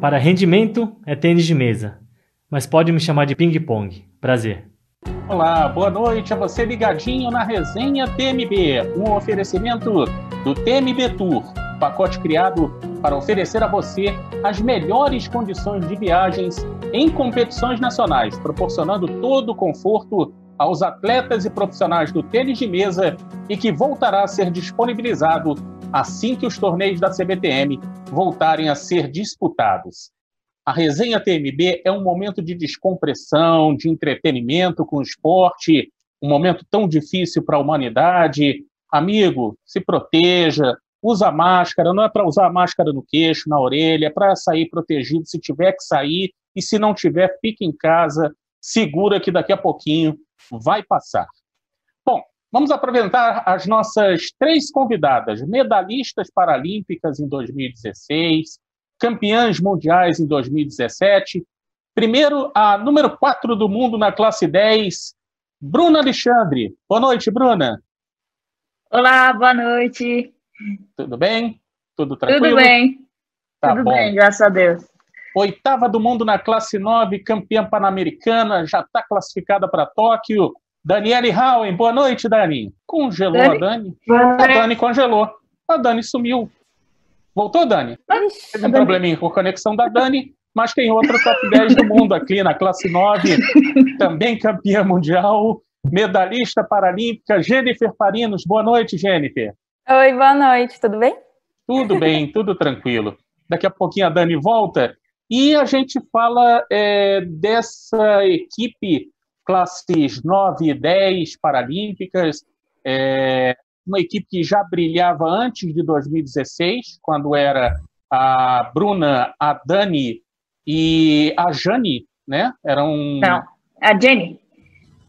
Para rendimento é tênis de mesa, mas pode me chamar de ping-pong. Prazer. Olá, boa noite a você ligadinho na resenha TMB, um oferecimento do TMB Tour, pacote criado para oferecer a você as melhores condições de viagens em competições nacionais, proporcionando todo o conforto aos atletas e profissionais do tênis de mesa e que voltará a ser disponibilizado assim que os torneios da CBTM voltarem a ser disputados. A resenha TMB é um momento de descompressão, de entretenimento com o esporte, um momento tão difícil para a humanidade. Amigo, se proteja, usa máscara, não é para usar máscara no queixo, na orelha, é para sair protegido se tiver que sair, e se não tiver, fique em casa, segura que daqui a pouquinho vai passar. Bom, vamos apresentar as nossas três convidadas, medalhistas paralímpicas em 2016, campeãs mundiais em 2017. Primeiro, a número 4 do mundo na classe 10, Bruna Alexandre. Boa noite, Bruna. Olá, boa noite. Tudo bem? Tudo tranquilo? Tudo bem. Tá Tudo bom. bem, graças a Deus. Oitava do mundo na classe 9, campeã pan-americana, já está classificada para Tóquio. Daniele Howen, boa noite, Dani. Congelou Dani? a Dani? A Dani congelou. A Dani sumiu. Voltou, Dani? Teve um probleminha com a conexão da Dani, mas tem outro top 10 do mundo aqui na classe 9, também campeã mundial, medalhista paralímpica, Jennifer Farinos. Boa noite, Jennifer. Oi, boa noite, tudo bem? Tudo bem, tudo tranquilo. Daqui a pouquinho a Dani volta e a gente fala é, dessa equipe classes 9 e 10 paralímpicas, é, uma equipe que já brilhava antes de 2016, quando era a Bruna, a Dani e a Jane, né? Eram... Não, a Jenny.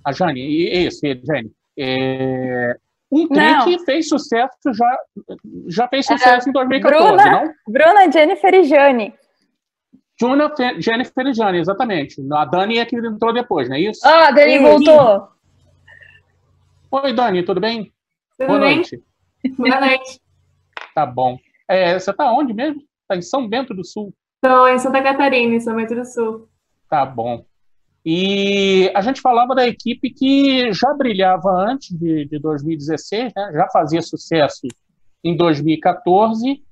A Jane, isso, a Jenny. É, um tri que fez sucesso já, já fez sucesso é, em 2014, Bruna, não? Bruna, Jennifer e Jane. Juna, Jennifer e Jane, exatamente. A Dani é que entrou depois, não é isso? Ah, a Dani voltou. Oi, Dani, tudo bem? Tudo Boa bem? noite. Boa noite. Tá bom. É, você tá onde mesmo? Tá em São Bento do Sul? Estou em Santa Catarina, em São Bento do Sul. Tá bom. E a gente falava da equipe que já brilhava antes de, de 2016, né? já fazia sucesso em 2014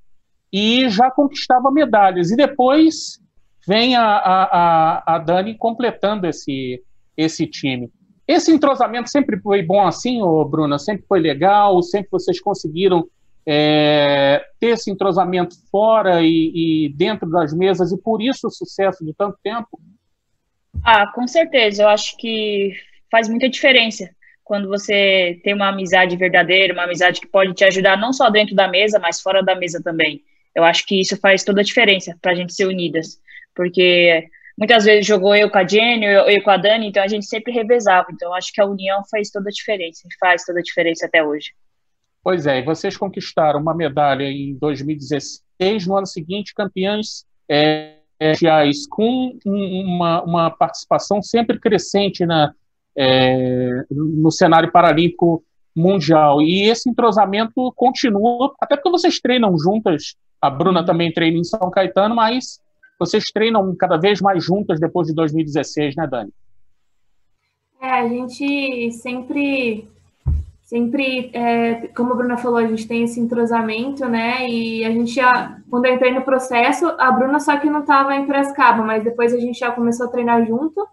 e já conquistava medalhas. E depois vem a, a, a, Dani completando esse, esse time. Esse entrosamento sempre foi bom assim, ô Bruna? Sempre foi legal? Sempre vocês conseguiram é, ter esse entrosamento fora e, e, dentro das mesas e por isso o sucesso de tanto tempo? Ah, com certeza. Eu acho que faz muita diferença quando você tem uma amizade verdadeira, uma amizade que pode te ajudar não só dentro da mesa, mas fora da mesa também. Eu acho que isso faz toda a diferença para a gente ser unidas porque muitas vezes jogou eu com a Jenny, eu, eu com a Dani, então a gente sempre revezava. Então acho que a união faz toda a diferença, faz toda a diferença até hoje. Pois é, e vocês conquistaram uma medalha em 2016, no ano seguinte, campeãs é, com uma, uma participação sempre crescente na, é, no cenário paralímpico mundial. E esse entrosamento continua, até porque vocês treinam juntas. A Bruna uhum. também treina em São Caetano, mas vocês treinam cada vez mais juntas depois de 2016, né, Dani? É, a gente sempre, sempre, é, como a Bruna falou, a gente tem esse entrosamento, né? E a gente já, quando eu entrei no processo, a Bruna só que não estava em Prescaba, mas depois a gente já começou a treinar junto.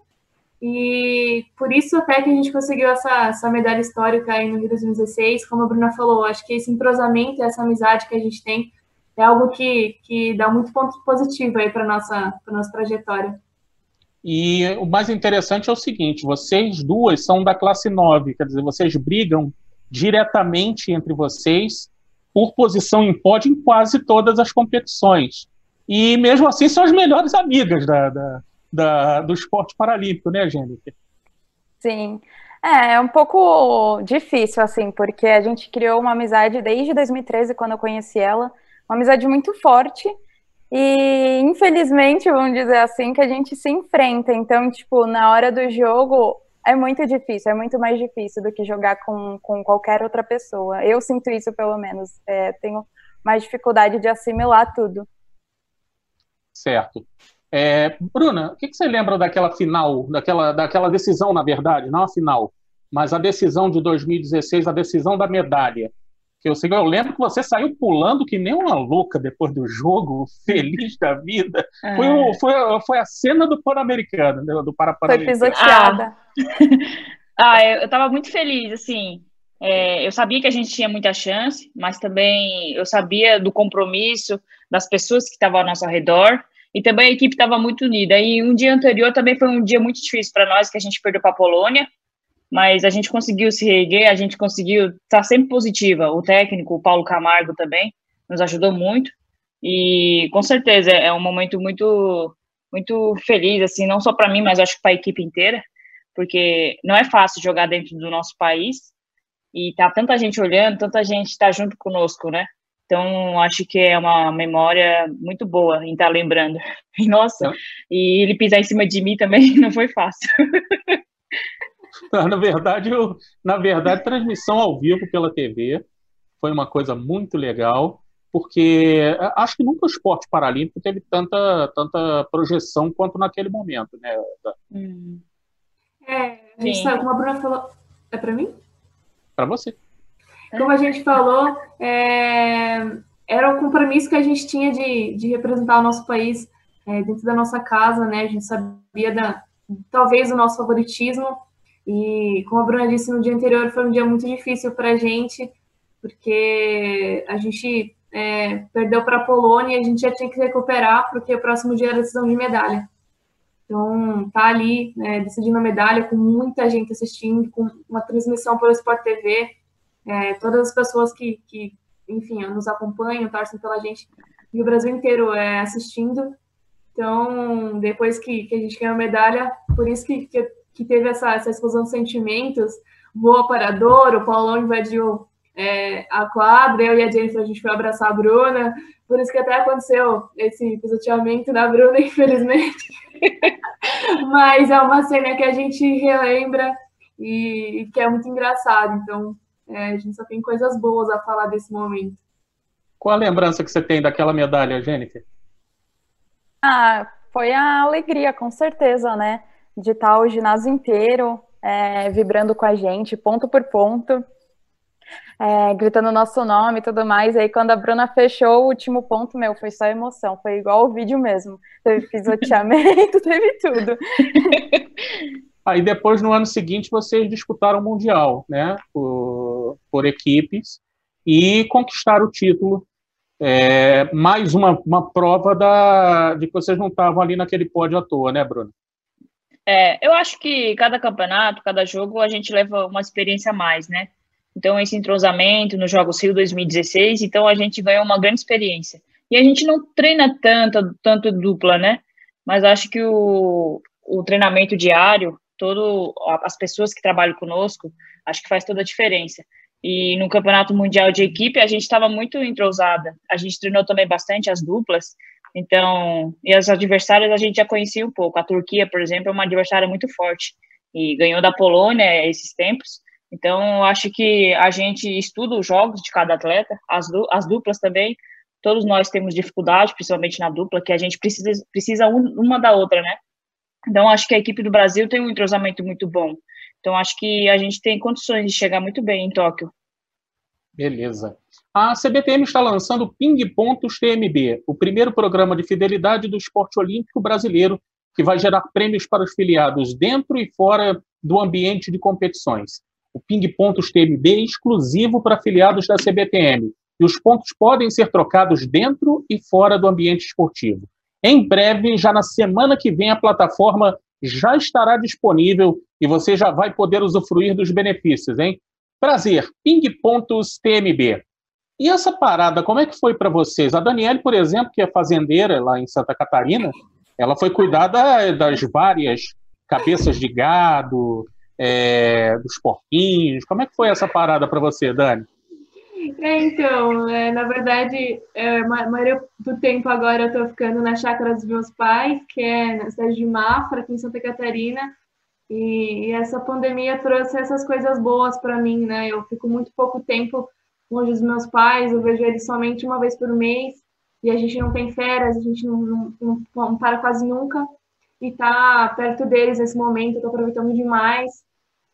E por isso até que a gente conseguiu essa, essa medalha histórica aí no Rio 2016, como a Bruna falou, acho que esse entrosamento, essa amizade que a gente tem é algo que, que dá muito ponto positivo aí para nossa para nossa trajetória. E o mais interessante é o seguinte: vocês duas são da classe 9, quer dizer, vocês brigam diretamente entre vocês por posição em pódio em quase todas as competições. E mesmo assim são as melhores amigas da, da, da do esporte paralímpico, né, Jennifer? Sim. É, é um pouco difícil, assim, porque a gente criou uma amizade desde 2013, quando eu conheci ela uma amizade muito forte. E infelizmente, vamos dizer assim, que a gente se enfrenta. Então, tipo, na hora do jogo é muito difícil, é muito mais difícil do que jogar com, com qualquer outra pessoa. Eu sinto isso, pelo menos. É, tenho mais dificuldade de assimilar tudo. Certo. É, Bruna, o que, que, você lembra daquela final, daquela, daquela decisão, na verdade, não a final, mas a decisão de 2016, a decisão da medalha? Que eu, eu lembro que você saiu pulando que nem uma louca depois do jogo, feliz da vida. É. Foi, o, foi, foi a cena do Pan-Americano, né, do para Foi pisoteada. Ah, ah eu estava muito feliz, assim. É, eu sabia que a gente tinha muita chance, mas também eu sabia do compromisso das pessoas que estavam ao nosso redor e também a equipe estava muito unida. E um dia anterior também foi um dia muito difícil para nós, que a gente perdeu para a Polônia, mas a gente conseguiu se reerguer, a gente conseguiu estar tá sempre positiva. O técnico, o Paulo Camargo também, nos ajudou muito. E com certeza é um momento muito muito feliz assim, não só para mim, mas acho que para a equipe inteira, porque não é fácil jogar dentro do nosso país e tá tanta gente olhando, tanta gente está junto conosco, né? Então, acho que é uma memória muito boa em estar tá lembrando. E, nossa, e ele pisar em cima de mim também não foi fácil. Na verdade, eu, na verdade, transmissão ao vivo pela TV foi uma coisa muito legal, porque acho que nunca o esporte paralímpico teve tanta, tanta projeção quanto naquele momento, né? Hum. É, a gente Sim. sabe, como a Bruna falou. É para mim? Para você. Como a gente falou, é, era o compromisso que a gente tinha de, de representar o nosso país é, dentro da nossa casa, né? A gente sabia da, talvez o nosso favoritismo, e como a Bruna disse no dia anterior, foi um dia muito difícil para a gente, porque a gente é, perdeu para a Polônia e a gente já tinha que recuperar, porque o próximo dia era decisão de medalha. Então, tá ali, né, decidindo a medalha, com muita gente assistindo, com uma transmissão pelo Sport TV, é, todas as pessoas que, que, enfim, nos acompanham, torcem pela gente, e o Brasil inteiro é, assistindo. Então, depois que, que a gente ganhou a medalha, por isso que, que que teve essa, essa explosão de sentimentos, voa para Douro, o Paulão invadiu é, a quadra, eu e a Jennifer, a gente foi abraçar a Bruna, por isso que até aconteceu esse pisoteamento da Bruna, infelizmente. Mas é uma cena que a gente relembra e, e que é muito engraçado, então é, a gente só tem coisas boas a falar desse momento. Qual a lembrança que você tem daquela medalha, Jennifer? Ah, foi a alegria, com certeza, né? De estar o ginásio inteiro é, vibrando com a gente, ponto por ponto, é, gritando nosso nome e tudo mais. Aí quando a Bruna fechou o último ponto, meu, foi só emoção, foi igual o vídeo mesmo. Teve pisoteamento, teve tudo. Aí depois, no ano seguinte, vocês disputaram o Mundial, né, por, por equipes, e conquistaram o título. É, mais uma, uma prova da, de que vocês não estavam ali naquele pódio à toa, né, Bruno? É, eu acho que cada campeonato, cada jogo, a gente leva uma experiência a mais, né? Então, esse entrosamento no Jogos Rio 2016, então a gente ganhou uma grande experiência. E a gente não treina tanto, tanto dupla, né? Mas acho que o, o treinamento diário, todo as pessoas que trabalham conosco, acho que faz toda a diferença. E no Campeonato Mundial de Equipe, a gente estava muito entrosada. A gente treinou também bastante as duplas, então, e as adversárias a gente já conhecia um pouco. A Turquia, por exemplo, é uma adversária muito forte e ganhou da Polônia esses tempos. Então, acho que a gente estuda os jogos de cada atleta, as, as duplas também. Todos nós temos dificuldade, principalmente na dupla, que a gente precisa, precisa uma da outra, né? Então, acho que a equipe do Brasil tem um entrosamento muito bom. Então, acho que a gente tem condições de chegar muito bem em Tóquio. Beleza. A CBTM está lançando Ping Pontos TMB, o primeiro programa de fidelidade do esporte olímpico brasileiro, que vai gerar prêmios para os filiados dentro e fora do ambiente de competições. O Ping Pontos TMB é exclusivo para afiliados da CBTM, e os pontos podem ser trocados dentro e fora do ambiente esportivo. Em breve, já na semana que vem, a plataforma já estará disponível e você já vai poder usufruir dos benefícios, hein? Prazer, Ping Pontos TMB. E essa parada, como é que foi para vocês? A Daniele, por exemplo, que é fazendeira lá em Santa Catarina, ela foi cuidar das várias cabeças de gado, é, dos porquinhos. Como é que foi essa parada para você, Dani? É, então, é, na verdade, é, a maioria do tempo agora eu estou ficando na chácara dos meus pais, que é na cidade de Mafra, aqui em Santa Catarina. E, e essa pandemia trouxe essas coisas boas para mim, né? Eu fico muito pouco tempo longe dos meus pais, eu vejo eles somente uma vez por mês. e a gente não tem férias, a gente não, não, não, não para quase nunca. E tá perto deles nesse momento, eu tô aproveitando demais.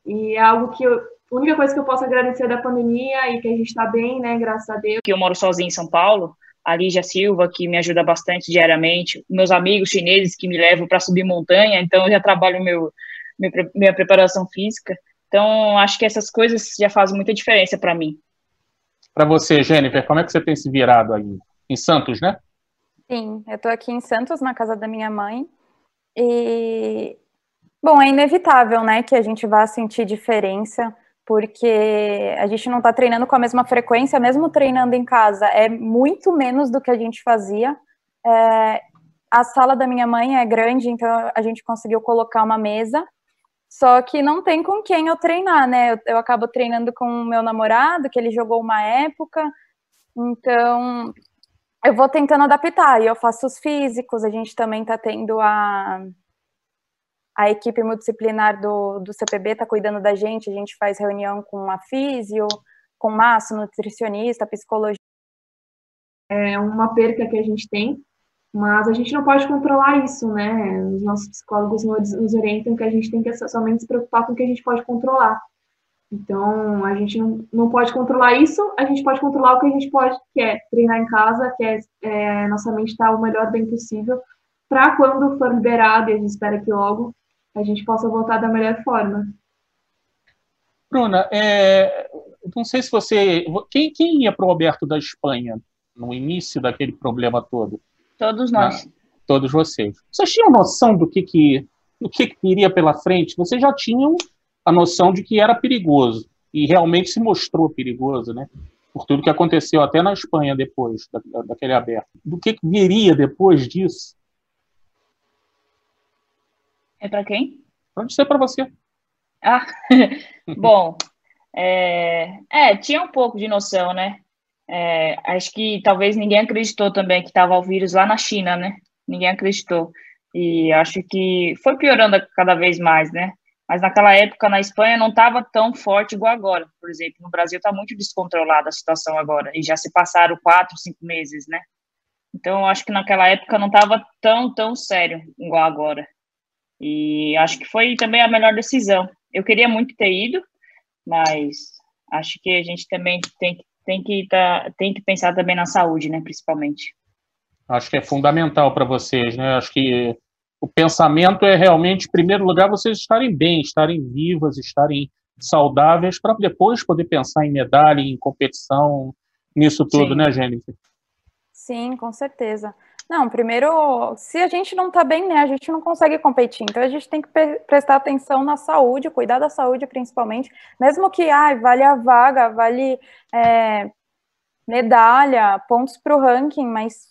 E é algo que eu, a única coisa que eu posso agradecer da pandemia e que a gente está bem, né, graças a Deus. Que eu moro sozinha em São Paulo, a Lígia Silva, que me ajuda bastante diariamente, meus amigos chineses que me levam para subir montanha, então eu já trabalho meu, minha preparação física. Então, acho que essas coisas já fazem muita diferença para mim. Para você, Jennifer, como é que você tem se virado aí? Em Santos, né? Sim, eu estou aqui em Santos, na casa da minha mãe. E, bom, é inevitável, né, que a gente vá sentir diferença, porque a gente não está treinando com a mesma frequência, mesmo treinando em casa, é muito menos do que a gente fazia. É, a sala da minha mãe é grande, então a gente conseguiu colocar uma mesa só que não tem com quem eu treinar, né? Eu, eu acabo treinando com o meu namorado, que ele jogou uma época. Então, eu vou tentando adaptar. E eu faço os físicos, a gente também está tendo a, a equipe multidisciplinar do, do CPB está cuidando da gente, a gente faz reunião com a físio, com massa, nutricionista, psicologia. É uma perca que a gente tem, mas a gente não pode controlar isso, né? Os nossos psicólogos nos orientam que a gente tem que somente se preocupar com o que a gente pode controlar. Então, a gente não, não pode controlar isso, a gente pode controlar o que a gente pode, que é treinar em casa, que é, é nossa mente estar o melhor bem possível, para quando for liberado, e a gente espera que logo, a gente possa voltar da melhor forma. Bruna, é, não sei se você. Quem, quem ia para o Alberto da Espanha no início daquele problema todo? Todos nós. Todos vocês. Vocês tinham noção do que, que, do que, que iria pela frente? Vocês já tinham a noção de que era perigoso. E realmente se mostrou perigoso, né? Por tudo que aconteceu até na Espanha depois da, daquele aberto. Do que, que viria depois disso? É para quem? Pode ser para você. Ah, bom, é, é, tinha um pouco de noção, né? É, acho que talvez ninguém acreditou também que estava o vírus lá na China, né? Ninguém acreditou. E acho que foi piorando cada vez mais, né? Mas naquela época na Espanha não estava tão forte igual agora. Por exemplo, no Brasil está muito descontrolada a situação agora. E já se passaram quatro, cinco meses, né? Então, acho que naquela época não estava tão, tão sério igual agora. E acho que foi também a melhor decisão. Eu queria muito ter ido, mas acho que a gente também tem que tem que, tá, tem que pensar também na saúde, né, principalmente. Acho que é fundamental para vocês, né? Acho que o pensamento é realmente, em primeiro lugar, vocês estarem bem, estarem vivas, estarem saudáveis, para depois poder pensar em medalha, em competição, nisso tudo, Sim. né, Jennifer? Sim, com certeza. Não, primeiro, se a gente não está bem, né, a gente não consegue competir. Então a gente tem que prestar atenção na saúde, cuidar da saúde principalmente, mesmo que ai, vale a vaga, vale é, medalha, pontos para o ranking, mas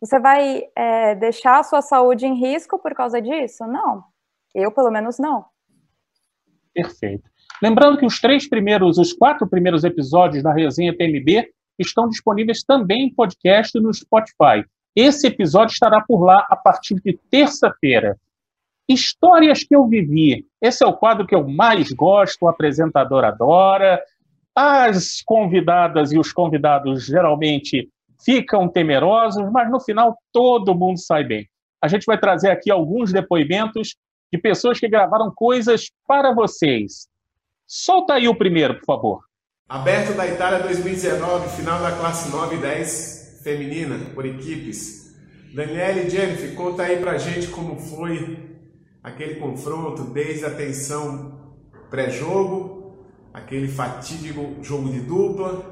você vai é, deixar a sua saúde em risco por causa disso? Não. Eu, pelo menos, não. Perfeito. Lembrando que os três primeiros, os quatro primeiros episódios da resenha TMB estão disponíveis também em podcast no Spotify. Esse episódio estará por lá a partir de terça-feira. Histórias que eu vivi. Esse é o quadro que eu mais gosto, o apresentador adora. As convidadas e os convidados geralmente ficam temerosos, mas no final todo mundo sai bem. A gente vai trazer aqui alguns depoimentos de pessoas que gravaram coisas para vocês. Solta aí o primeiro, por favor. Aberto da Itália 2019, final da classe 9 e 10 feminina por equipes. Daniela e Jennifer, conta aí pra gente como foi aquele confronto, desde a tensão pré-jogo, aquele fatídico jogo de dupla,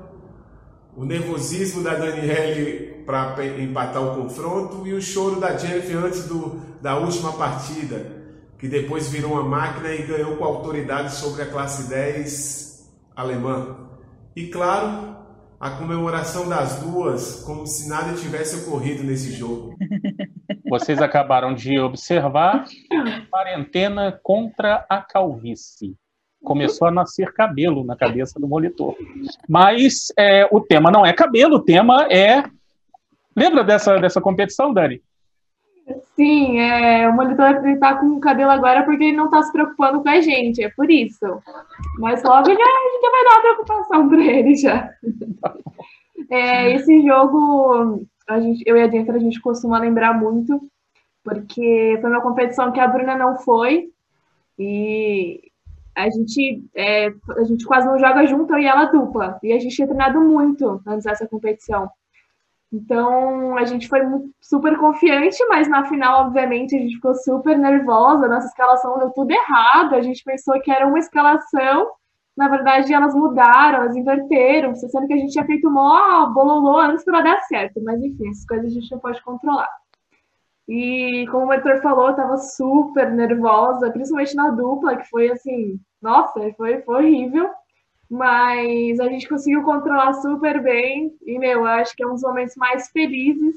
o nervosismo da Daniele para empatar o confronto e o choro da Jennifer antes do, da última partida, que depois virou uma máquina e ganhou com autoridade sobre a classe 10 alemã. E claro, a comemoração das duas como se nada tivesse ocorrido nesse jogo. Vocês acabaram de observar quarentena contra a calvície. Começou a nascer cabelo na cabeça do monitor. Mas é, o tema não é cabelo, o tema é. Lembra dessa, dessa competição, Dani? Sim, é, o monitor está com o cabelo agora porque ele não está se preocupando com a gente, é por isso. Mas logo já, a gente já vai dar preocupação para ele já. É, esse jogo a gente, eu e a Jennifer, a gente costuma lembrar muito, porque foi uma competição que a Bruna não foi, e a gente, é, a gente quase não joga junto, e ela dupla, e a gente tinha treinado muito antes dessa competição. Então, a gente foi super confiante, mas na final, obviamente, a gente ficou super nervosa. Nossa escalação deu tudo errado. A gente pensou que era uma escalação, na verdade, elas mudaram, elas inverteram, sendo que a gente tinha feito mó bololô antes para dar certo. Mas, enfim, essas coisas a gente não pode controlar. E, como o Heitor falou, eu tava super nervosa, principalmente na dupla, que foi assim, nossa, foi, foi horrível. Mas a gente conseguiu controlar super bem. E, meu, eu acho que é um dos momentos mais felizes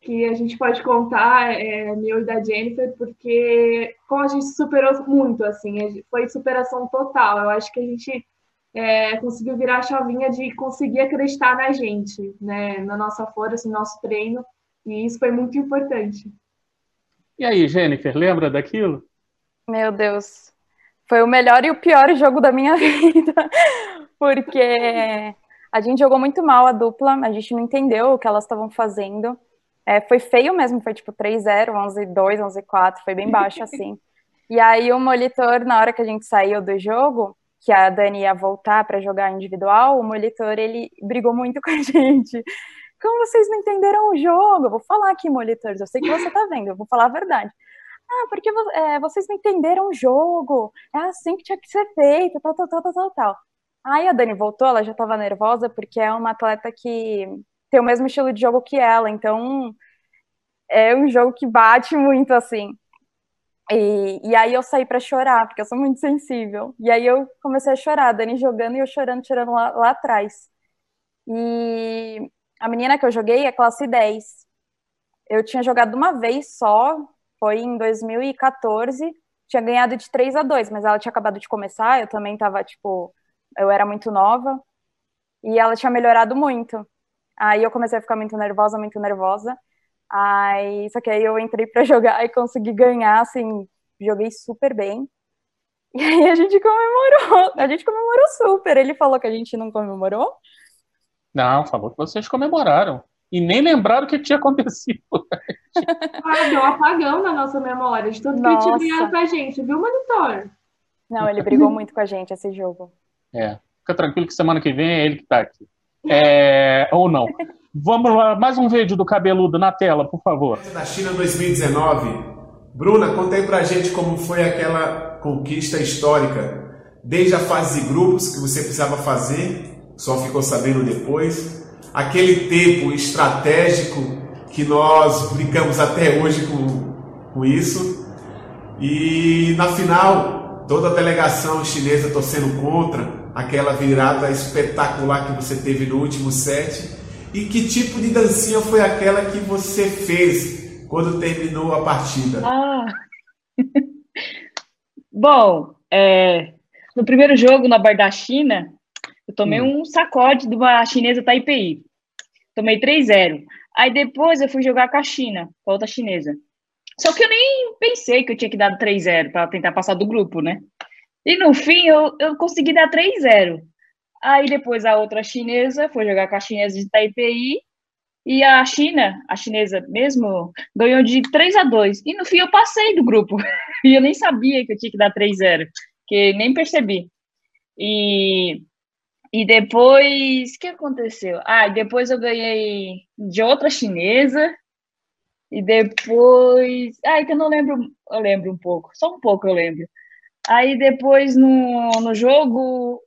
que a gente pode contar, é, meu e da Jennifer, porque como a gente superou muito, assim, foi superação total. Eu acho que a gente é, conseguiu virar a chavinha de conseguir acreditar na gente, né, na nossa força, no nosso treino, e isso foi muito importante. E aí, Jennifer, lembra daquilo? Meu Deus, foi o melhor e o pior jogo da minha vida, porque a gente jogou muito mal a dupla, a gente não entendeu o que elas estavam fazendo. É, foi feio mesmo, foi tipo 3-0, 11-2, 11-4, foi bem baixo assim. E aí o monitor, na hora que a gente saiu do jogo, que a Dani ia voltar para jogar individual, o monitor ele brigou muito com a gente. Como vocês não entenderam o jogo? Eu vou falar aqui, monitores, eu sei que você tá vendo, eu vou falar a verdade. Ah, porque é, vocês não entenderam o jogo. É assim que tinha que ser feito, tal, tal, tal, tal, tal, tal. Aí a Dani voltou, ela já estava nervosa, porque é uma atleta que tem o mesmo estilo de jogo que ela, então é um jogo que bate muito assim. E, e aí eu saí para chorar, porque eu sou muito sensível. E aí eu comecei a chorar, a Dani jogando e eu chorando, chorando lá, lá atrás. E a menina que eu joguei é classe 10. Eu tinha jogado uma vez só, foi em 2014, tinha ganhado de 3 a 2, mas ela tinha acabado de começar, eu também tava, tipo, eu era muito nova, e ela tinha melhorado muito. Aí eu comecei a ficar muito nervosa, muito nervosa. Aí, só que aí eu entrei para jogar e consegui ganhar, assim, joguei super bem. E aí a gente comemorou, a gente comemorou super. Ele falou que a gente não comemorou? Não, falou que vocês comemoraram e nem lembraram o que tinha acontecido. ah, deu um apagão na nossa memória de tudo nossa. que tinha pra gente, viu, monitor? Não, ele brigou muito com a gente esse jogo. É, fica tranquilo que semana que vem é ele que tá aqui. É, ou não. Vamos lá, mais um vídeo do cabeludo na tela, por favor. Da China 2019. Bruna, conta aí pra gente como foi aquela conquista histórica. Desde a fase de grupos que você precisava fazer, só ficou sabendo depois aquele tempo estratégico que nós brincamos até hoje com, com isso. E na final, toda a delegação chinesa torcendo contra aquela virada espetacular que você teve no último set. E que tipo de dancinha foi aquela que você fez quando terminou a partida? Ah. Bom, é, no primeiro jogo na Bar da China, eu tomei hum. um sacode de uma chinesa Taipei. Tomei 3-0. Aí depois eu fui jogar com a China, com a outra chinesa. Só que eu nem pensei que eu tinha que dar 3-0 para tentar passar do grupo, né? E no fim eu, eu consegui dar 3-0. Aí depois a outra chinesa foi jogar com a chinesa de Taipei e a China, a chinesa mesmo, ganhou de 3 a 2. E no fim eu passei do grupo. e eu nem sabia que eu tinha que dar 3-0, que nem percebi. E e depois, o que aconteceu? Ah, depois eu ganhei de outra chinesa. E depois. Ah, que eu não lembro. Eu lembro um pouco, só um pouco eu lembro. Aí depois no, no jogo.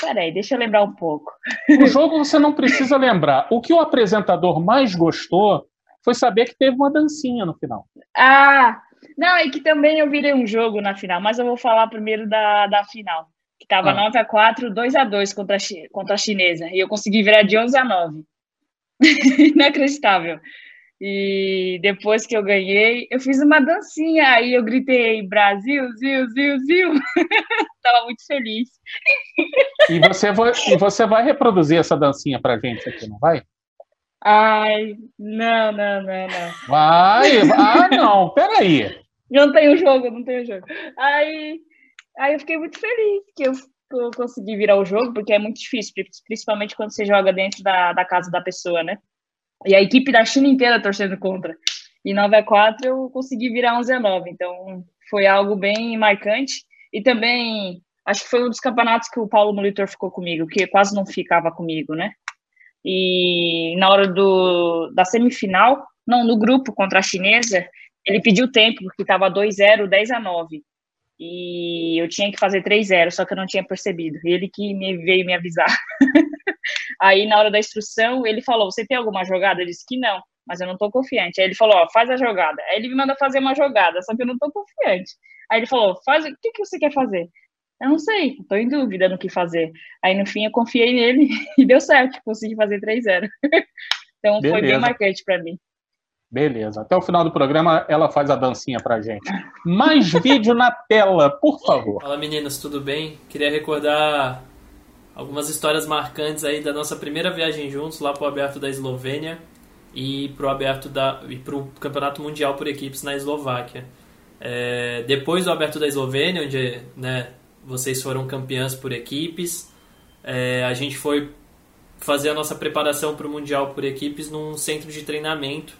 Peraí, deixa eu lembrar um pouco. O jogo você não precisa lembrar. O que o apresentador mais gostou foi saber que teve uma dancinha no final. Ah, não, e que também eu virei um jogo na final, mas eu vou falar primeiro da, da final que estava ah. 9 a 4 2 a 2 contra a, contra a chinesa. E eu consegui virar de 11 a 9. Inacreditável. E depois que eu ganhei, eu fiz uma dancinha. Aí eu gritei: Brasil, Zil, Zil, Zil. Tava muito feliz. E você, vai, e você vai reproduzir essa dancinha pra gente aqui, não vai? Ai, não, não, não, não. Vai! Ah, não, peraí. Não tem o jogo, não tem o jogo. Aí Aí eu fiquei muito feliz que eu, que eu consegui virar o jogo, porque é muito difícil, principalmente quando você joga dentro da, da casa da pessoa, né? E a equipe da China inteira torcendo contra. E 9 a 4 eu consegui virar 11 a 9. Então foi algo bem marcante. E também acho que foi um dos campeonatos que o Paulo Molitor ficou comigo, que quase não ficava comigo, né? E na hora do, da semifinal, não, no grupo contra a chinesa, ele pediu tempo, porque estava 2-0, 10 a 9. E eu tinha que fazer 3-0, só que eu não tinha percebido. Ele que me veio me avisar. Aí, na hora da instrução, ele falou: Você tem alguma jogada? Eu disse que não, mas eu não estou confiante. Aí ele falou: Ó, faz a jogada. Aí ele me manda fazer uma jogada, só que eu não estou confiante. Aí ele falou: Faz, o que, que você quer fazer? Eu não sei, estou em dúvida no que fazer. Aí no fim eu confiei nele e deu certo, consegui fazer 3-0. então Beleza. foi bem marcante para mim. Beleza. Até o final do programa ela faz a dancinha pra gente. Mais vídeo na tela, por favor. Fala meninas, tudo bem? Queria recordar algumas histórias marcantes aí da nossa primeira viagem juntos lá pro Aberto da Eslovênia e pro Aberto da e pro Campeonato Mundial por equipes na Eslováquia. É, depois do Aberto da Eslovênia, onde né, vocês foram campeãs por equipes. É, a gente foi fazer a nossa preparação para o Mundial por equipes num centro de treinamento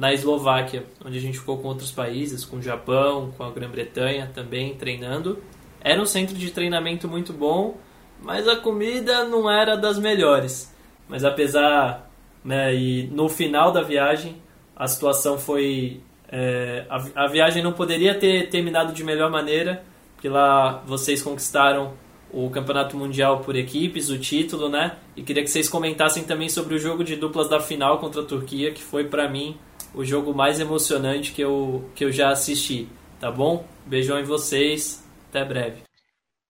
na Eslováquia, onde a gente ficou com outros países, com o Japão, com a Grã-Bretanha também treinando. Era um centro de treinamento muito bom, mas a comida não era das melhores. Mas apesar, né, e no final da viagem, a situação foi. É, a, a viagem não poderia ter terminado de melhor maneira, que lá vocês conquistaram o Campeonato Mundial por equipes, o título, né? E queria que vocês comentassem também sobre o jogo de duplas da final contra a Turquia, que foi para mim o jogo mais emocionante que eu, que eu já assisti, tá bom? Beijão em vocês, até breve.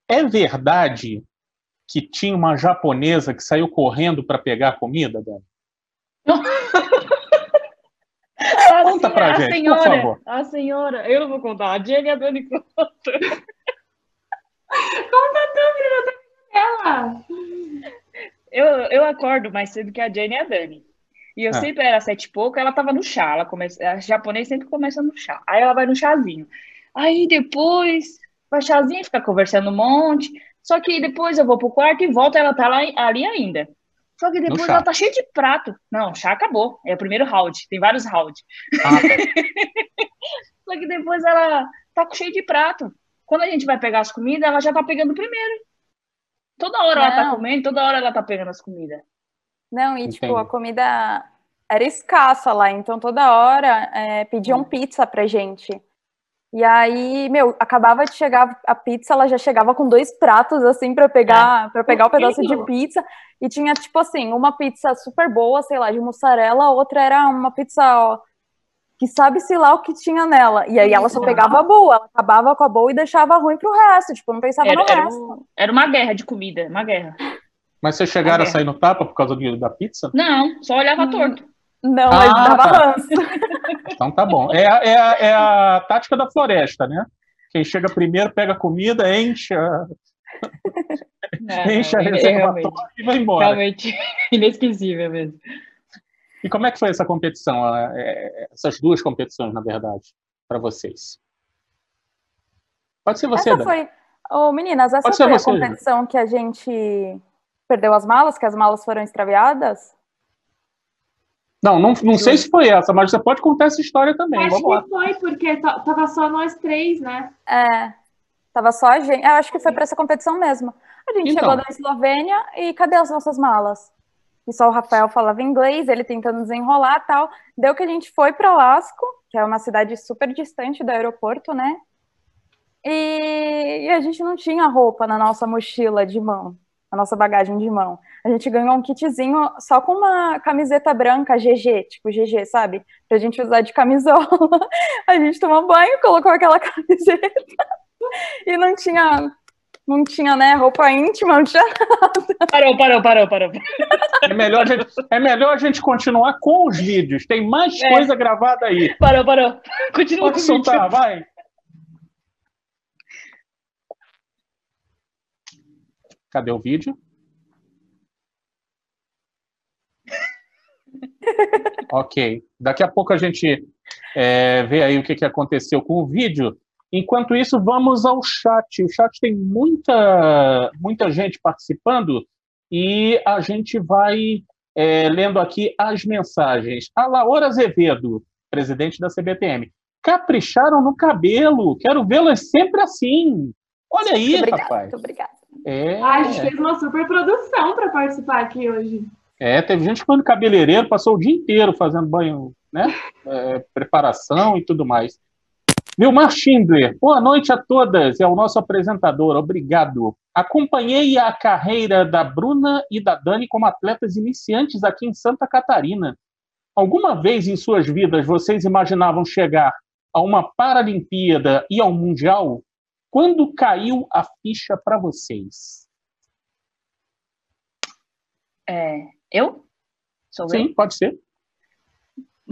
É verdade que tinha uma japonesa que saiu correndo para pegar comida, Dani? Conta pra a gente, senhora, por favor. A senhora, eu não vou contar, a Jenny e a Dani conta. Conta tu, menina, ela. Eu, eu acordo mais cedo que a Jenny e a Dani. E eu ah. sempre era sete e pouco, ela tava no chá. Ela começa, a japonês sempre começa no chá. Aí ela vai no chazinho. Aí depois vai chazinho, fica conversando um monte. Só que depois eu vou pro quarto e volto, ela tá lá, ali ainda. Só que depois ela tá cheia de prato. Não, chá acabou. É o primeiro round. Tem vários rounds. Ah, tá. Só que depois ela tá cheia de prato. Quando a gente vai pegar as comidas, ela já tá pegando primeiro. Toda hora Não. ela tá comendo, toda hora ela tá pegando as comidas. Não, e tipo, a comida era escassa lá, então toda hora é, pediam hum. pizza pra gente. E aí, meu, acabava de chegar a pizza, ela já chegava com dois pratos assim para pegar, é. para pegar o pedaço de pizza e tinha tipo assim, uma pizza super boa, sei lá, de mussarela, outra era uma pizza ó, que sabe-se lá o que tinha nela. E aí ela só pegava a boa, ela acabava com a boa e deixava ruim pro resto, tipo, não pensava era, no era resto. Um, era uma guerra de comida, uma guerra. Mas vocês chegaram a sair no tapa por causa do, da pizza? Não, só olhava hum, torto. Não, ah, ele dava tá. ranço. Então tá bom. É, é, é a tática da floresta, né? Quem chega primeiro pega comida, enche a... Não, enche a reservatória e vai embora. Realmente inesquecível mesmo. E como é que foi essa competição, é, essas duas competições, na verdade, para vocês? Pode ser você, essa foi... oh, meninas, essa foi a você, competição que a gente perdeu as malas, que as malas foram extraviadas? Não, não, não sei se foi essa, mas você pode contar essa história também. Acho Vamos que lá. foi, porque tava só nós três, né? É, tava só a gente. Eu acho que foi para essa competição mesmo. A gente então. chegou da Eslovênia e cadê as nossas malas? E só o Rafael falava inglês, ele tentando desenrolar tal. Deu que a gente foi para Lasco, que é uma cidade super distante do aeroporto, né? E, e a gente não tinha roupa na nossa mochila de mão, na nossa bagagem de mão. A gente ganhou um kitzinho só com uma camiseta branca GG, tipo GG, sabe? Pra gente usar de camisola. A gente tomou banho, colocou aquela camiseta e não tinha não tinha, né, roupa íntima, não tinha nada. Parou, parou, parou, parou. É melhor, a gente, é melhor a gente continuar com os vídeos. Tem mais é. coisa gravada aí. Parou, parou. Continua Pode com soltar, vídeo. vai. Cadê o vídeo? ok. Daqui a pouco a gente é, vê aí o que, que aconteceu com o vídeo. Enquanto isso, vamos ao chat. O chat tem muita, muita gente participando e a gente vai é, lendo aqui as mensagens. A Laura Azevedo, presidente da CBTM. Capricharam no cabelo. Quero vê-las sempre assim. Olha aí, muito obrigada, rapaz. Muito obrigada. É. A gente fez uma super produção para participar aqui hoje. É, teve gente no cabeleireiro, passou o dia inteiro fazendo banho, né? É, preparação e tudo mais. Vilmar Schindler, boa noite a todas. É o nosso apresentador, obrigado. Acompanhei a carreira da Bruna e da Dani como atletas iniciantes aqui em Santa Catarina. Alguma vez em suas vidas vocês imaginavam chegar a uma Paralimpíada e ao Mundial? Quando caiu a ficha para vocês? É, eu? Sou Sim, eu? pode ser.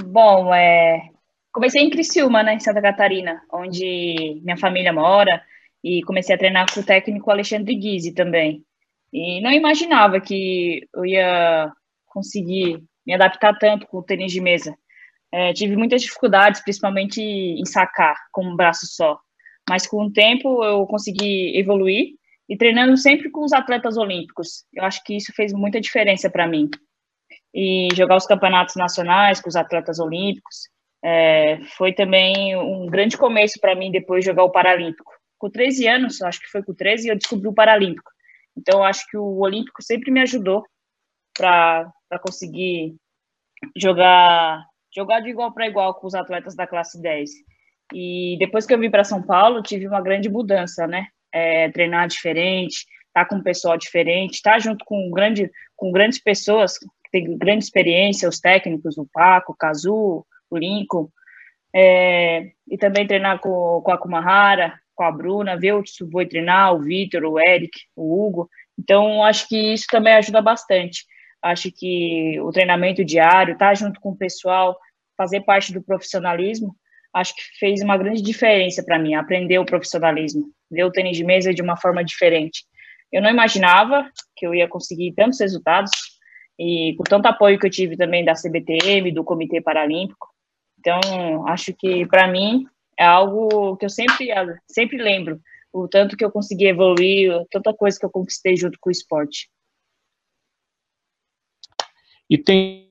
Bom, é, comecei em Criciúma, né, em Santa Catarina, onde minha família mora, e comecei a treinar com o técnico Alexandre Guise também. E não imaginava que eu ia conseguir me adaptar tanto com o tênis de mesa. É, tive muitas dificuldades, principalmente em sacar com um braço só. Mas com o tempo eu consegui evoluir e treinando sempre com os atletas olímpicos. Eu acho que isso fez muita diferença para mim. E jogar os campeonatos nacionais com os atletas olímpicos é, foi também um grande começo para mim depois de jogar o Paralímpico. Com 13 anos, acho que foi com 13, eu descobri o Paralímpico. Então, acho que o Olímpico sempre me ajudou para conseguir jogar jogar de igual para igual com os atletas da classe 10. E depois que eu vim para São Paulo, tive uma grande mudança, né? É, treinar diferente, estar tá com um pessoal diferente, estar tá junto com, grande, com grandes pessoas que têm grande experiência, os técnicos, o Paco, o Kazu, o Lincoln, é, e também treinar com, com a Kumahara, com a Bruna, ver o Tsuboi treinar, o Vitor, o Eric, o Hugo. Então, acho que isso também ajuda bastante. Acho que o treinamento diário, estar tá junto com o pessoal, fazer parte do profissionalismo, acho que fez uma grande diferença para mim, aprender o profissionalismo, ver o tênis de mesa de uma forma diferente. Eu não imaginava que eu ia conseguir tantos resultados, e com tanto apoio que eu tive também da CBTM, do Comitê Paralímpico. Então, acho que para mim é algo que eu sempre, sempre lembro, o tanto que eu consegui evoluir, tanta coisa que eu conquistei junto com o esporte. E tem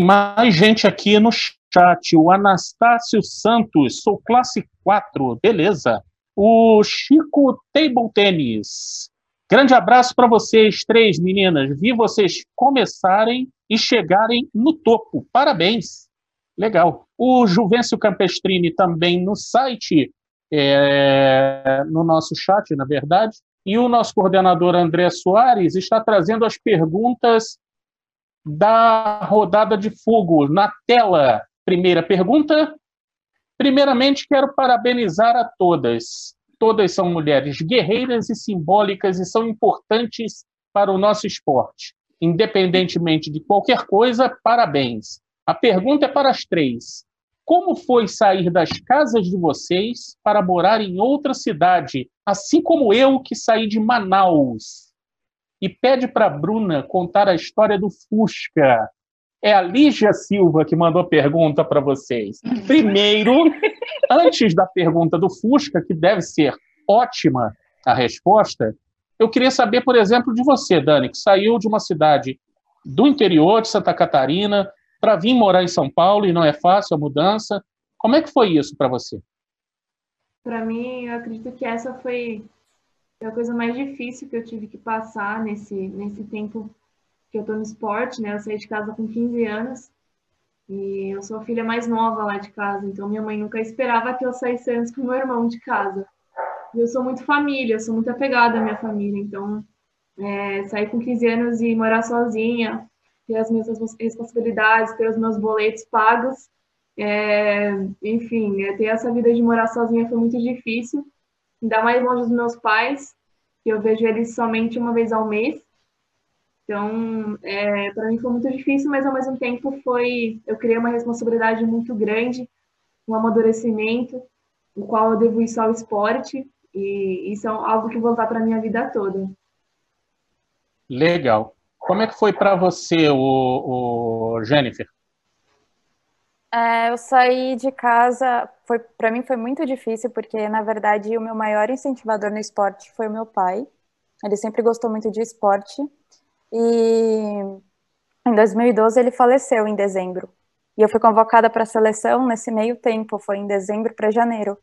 mais gente aqui no chat. O Anastácio Santos, sou classe 4, beleza. O Chico Table Tennis. Grande abraço para vocês três, meninas. Vi vocês começarem e chegarem no topo. Parabéns. Legal. O Juvencio Campestrini também no site, é, no nosso chat, na verdade. E o nosso coordenador André Soares está trazendo as perguntas da rodada de fogo na tela. Primeira pergunta. Primeiramente, quero parabenizar a todas. Todas são mulheres guerreiras e simbólicas e são importantes para o nosso esporte. Independentemente de qualquer coisa, parabéns. A pergunta é para as três. Como foi sair das casas de vocês para morar em outra cidade, assim como eu que saí de Manaus? E pede para a Bruna contar a história do Fusca. É a Lígia Silva que mandou pergunta para vocês. Primeiro, antes da pergunta do Fusca, que deve ser ótima a resposta, eu queria saber, por exemplo, de você, Dani, que saiu de uma cidade do interior de Santa Catarina para vir morar em São Paulo e não é fácil a mudança. Como é que foi isso para você? Para mim, eu acredito que essa foi é a coisa mais difícil que eu tive que passar nesse, nesse tempo que eu tô no esporte, né? Eu saí de casa com 15 anos e eu sou a filha mais nova lá de casa, então minha mãe nunca esperava que eu saísse antes com meu irmão de casa. E eu sou muito família, eu sou muito apegada à minha família, então é, sair com 15 anos e morar sozinha, ter as minhas responsabilidades, ter os meus boletos pagos, é, enfim, é, ter essa vida de morar sozinha foi muito difícil ainda mais longe dos meus pais, que eu vejo eles somente uma vez ao mês. Então, é, para mim foi muito difícil, mas ao mesmo tempo foi, eu criei uma responsabilidade muito grande, um amadurecimento, o qual eu devo isso ao esporte, e isso é algo que vou usar para minha vida toda. Legal. Como é que foi para você, o, o Jennifer? É, eu saí de casa, foi para mim foi muito difícil porque na verdade o meu maior incentivador no esporte foi o meu pai. Ele sempre gostou muito de esporte e Em 2012 ele faleceu em dezembro. E eu fui convocada para a seleção nesse meio tempo, foi em dezembro para janeiro.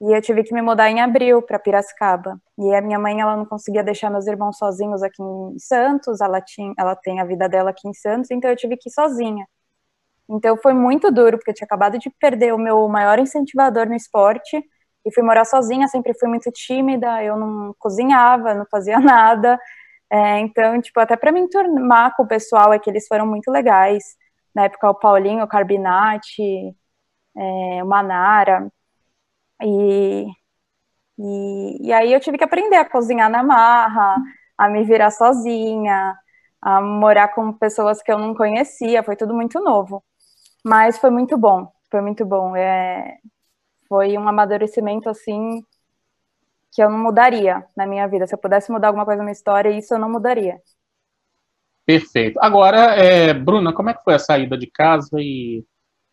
E eu tive que me mudar em abril para Piracicaba. E a minha mãe, ela não conseguia deixar meus irmãos sozinhos aqui em Santos, ela, tinha, ela tem a vida dela aqui em Santos, então eu tive que ir sozinha. Então foi muito duro, porque eu tinha acabado de perder o meu maior incentivador no esporte, e fui morar sozinha, sempre fui muito tímida, eu não cozinhava, não fazia nada. É, então, tipo, até para me enturmar com o pessoal é que eles foram muito legais. Na época, o Paulinho, o Carbinati, é, o Manara, e, e, e, aí eu tive que aprender a cozinhar na marra, a me virar sozinha, a morar com pessoas que eu não conhecia, foi tudo muito novo. Mas foi muito bom, foi muito bom. É, foi um amadurecimento assim que eu não mudaria na minha vida. Se eu pudesse mudar alguma coisa na minha história, isso eu não mudaria. Perfeito. Agora, é, Bruna, como é que foi a saída de casa e,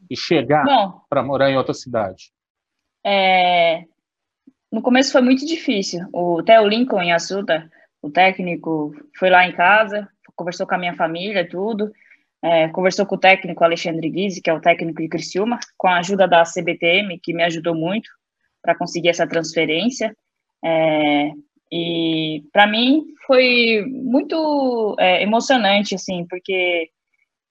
e chegar para morar em outra cidade? É, no começo foi muito difícil. O Theo Lincoln em Assuta, o técnico, foi lá em casa, conversou com a minha família, tudo. É, conversou com o técnico Alexandre Guise, que é o técnico de Criciúma, com a ajuda da CBTM, que me ajudou muito para conseguir essa transferência. É, e para mim foi muito é, emocionante, assim, porque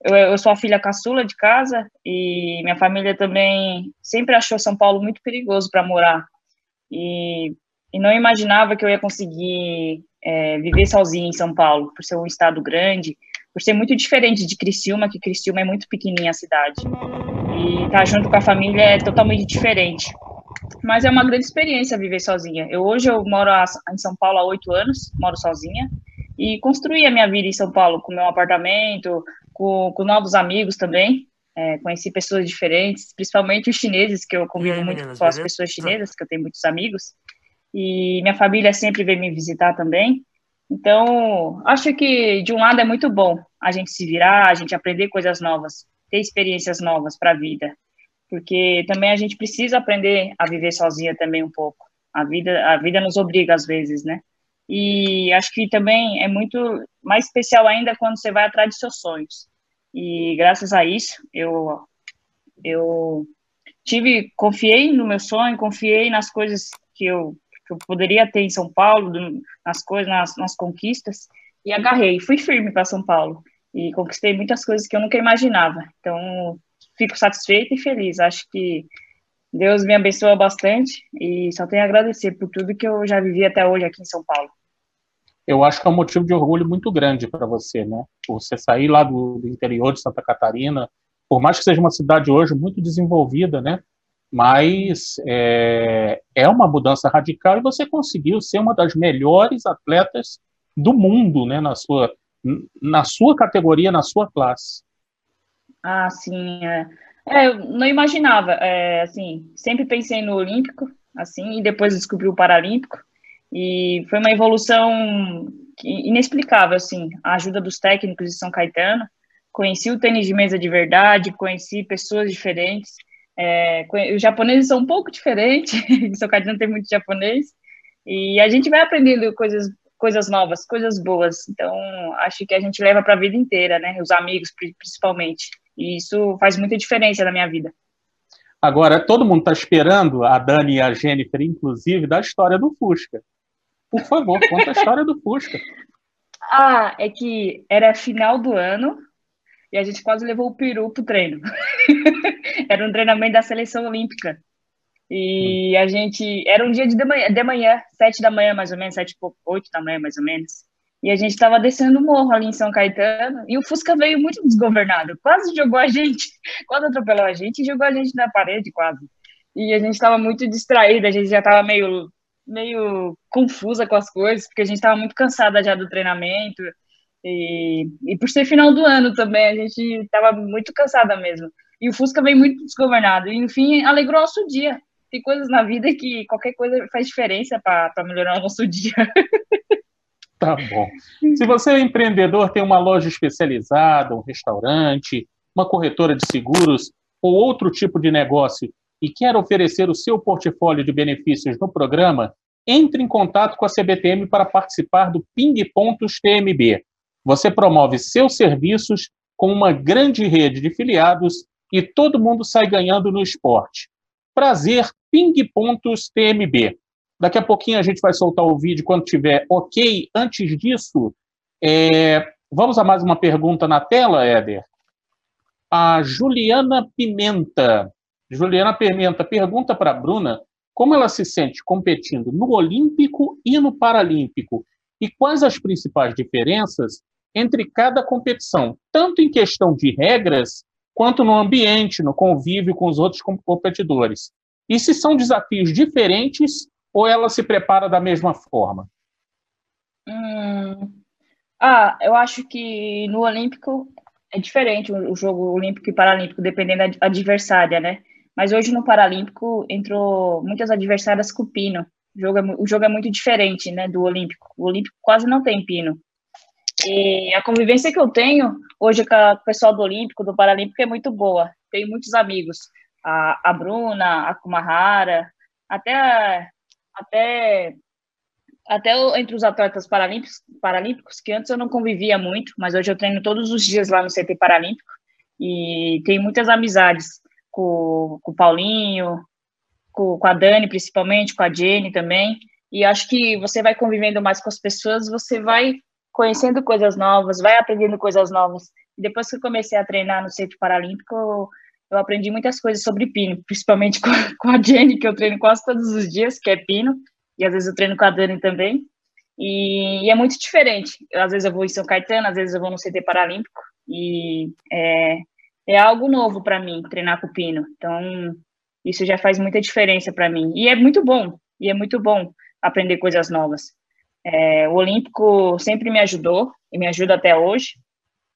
eu, eu, sou a filha caçula de casa e minha família também sempre achou São Paulo muito perigoso para morar. E, e, não imaginava que eu ia conseguir é, viver sozinha em São Paulo, por ser um estado grande, por ser muito diferente de Criciúma, que Criciúma é muito pequenininha a cidade. E estar tá junto com a família é totalmente diferente. Mas é uma grande experiência viver sozinha. Eu hoje eu moro em São Paulo há oito anos, moro sozinha e construí a minha vida em São Paulo com meu apartamento, com, com novos amigos também. É, conheci pessoas diferentes, principalmente os chineses, que eu convivo aí, muito meninas, com as pessoas chinesas, que eu tenho muitos amigos. E minha família sempre vem me visitar também. Então, acho que de um lado é muito bom a gente se virar, a gente aprender coisas novas, ter experiências novas para a vida, porque também a gente precisa aprender a viver sozinha também um pouco. A vida, a vida nos obriga às vezes, né? E acho que também é muito mais especial ainda quando você vai atrás de seus sonhos. E graças a isso, eu eu tive, confiei no meu sonho, confiei nas coisas que eu, que eu poderia ter em São Paulo, nas coisas, nas, nas conquistas, e agarrei, fui firme para São Paulo e conquistei muitas coisas que eu nunca imaginava. Então, fico satisfeita e feliz. Acho que Deus me abençoa bastante e só tenho a agradecer por tudo que eu já vivi até hoje aqui em São Paulo eu acho que é um motivo de orgulho muito grande para você, né? Você sair lá do, do, interior de Santa Catarina, por mais que seja uma cidade hoje muito desenvolvida, né? Mas é, é uma mudança radical e você conseguiu ser uma das melhores atletas do mundo, né? Na sua, na sua categoria, na sua classe. Ah, sim. É. é eu não imaginava. É, assim, sempre pensei no Olímpico, assim, e depois descobri o Paralímpico e foi uma evolução inexplicável, assim, a ajuda dos técnicos de São Caetano. Conheci o tênis de mesa de verdade, conheci pessoas diferentes. É, os japoneses são um pouco diferentes, São Caetano tem muito japonês, e a gente vai aprendendo coisas, coisas novas, coisas boas. Então, acho que a gente leva para a vida inteira, né? Os amigos, principalmente. E isso faz muita diferença na minha vida. Agora, todo mundo está esperando, a Dani e a Jennifer, inclusive, da história do Fusca. Por favor, conta a história do Fusca. Ah, é que era final do ano e a gente quase levou o peru pro treino. era um treinamento da seleção olímpica. E a gente. Era um dia de manhã, de manhã, sete da manhã, mais ou menos, sete, oito da manhã, mais ou menos. E a gente estava descendo o morro ali em São Caetano e o Fusca veio muito desgovernado. Quase jogou a gente, quase atropelou a gente e jogou a gente na parede, quase. E a gente estava muito distraída, a gente já estava meio meio confusa com as coisas, porque a gente estava muito cansada já do treinamento. E, e por ser final do ano também, a gente estava muito cansada mesmo. E o Fusca veio muito desgovernado. E, enfim, alegrou nosso dia. Tem coisas na vida que qualquer coisa faz diferença para melhorar o nosso dia. Tá bom. Se você é empreendedor, tem uma loja especializada, um restaurante, uma corretora de seguros ou outro tipo de negócio e quer oferecer o seu portfólio de benefícios no programa, entre em contato com a CBTM para participar do Ping Pontos TMB. Você promove seus serviços com uma grande rede de filiados e todo mundo sai ganhando no esporte. Prazer, Ping Pontos TMB. Daqui a pouquinho a gente vai soltar o vídeo quando tiver ok. Antes disso, é... vamos a mais uma pergunta na tela, Éder. A Juliana Pimenta. Juliana Pimenta pergunta para a Bruna como ela se sente competindo no Olímpico e no Paralímpico e quais as principais diferenças entre cada competição, tanto em questão de regras quanto no ambiente, no convívio com os outros competidores. E se são desafios diferentes ou ela se prepara da mesma forma? Hum, ah, eu acho que no Olímpico é diferente o jogo Olímpico e Paralímpico, dependendo da adversária, né? Mas hoje no Paralímpico entrou muitas adversárias com pino. O jogo, é, o jogo é muito diferente, né, do Olímpico. O Olímpico quase não tem pino. E a convivência que eu tenho hoje com o pessoal do Olímpico, do Paralímpico, é muito boa. Tenho muitos amigos. A, a Bruna, a Kumahara, até, até, até entre os atletas paralímpicos, paralímpicos, que antes eu não convivia muito, mas hoje eu treino todos os dias lá no CT Paralímpico e tenho muitas amizades com, com o Paulinho, com, com a Dani, principalmente, com a Jenny também. E acho que você vai convivendo mais com as pessoas, você vai conhecendo coisas novas, vai aprendendo coisas novas. Depois que eu comecei a treinar no Centro Paralímpico, eu, aprendi muitas coisas sobre pino, principalmente com, a Jenny, que eu treino quase todos os dias, que é pino, e às vezes eu treino com a Dani também. E, e é muito diferente. Às vezes eu vou em São Caetano, às vezes eu vou no CT Paralímpico, e é, é algo novo para mim treinar com pino. Então, isso já faz muita diferença para mim. E é muito bom, e é muito bom aprender coisas novas. É, o Olímpico sempre me ajudou e me ajuda até hoje.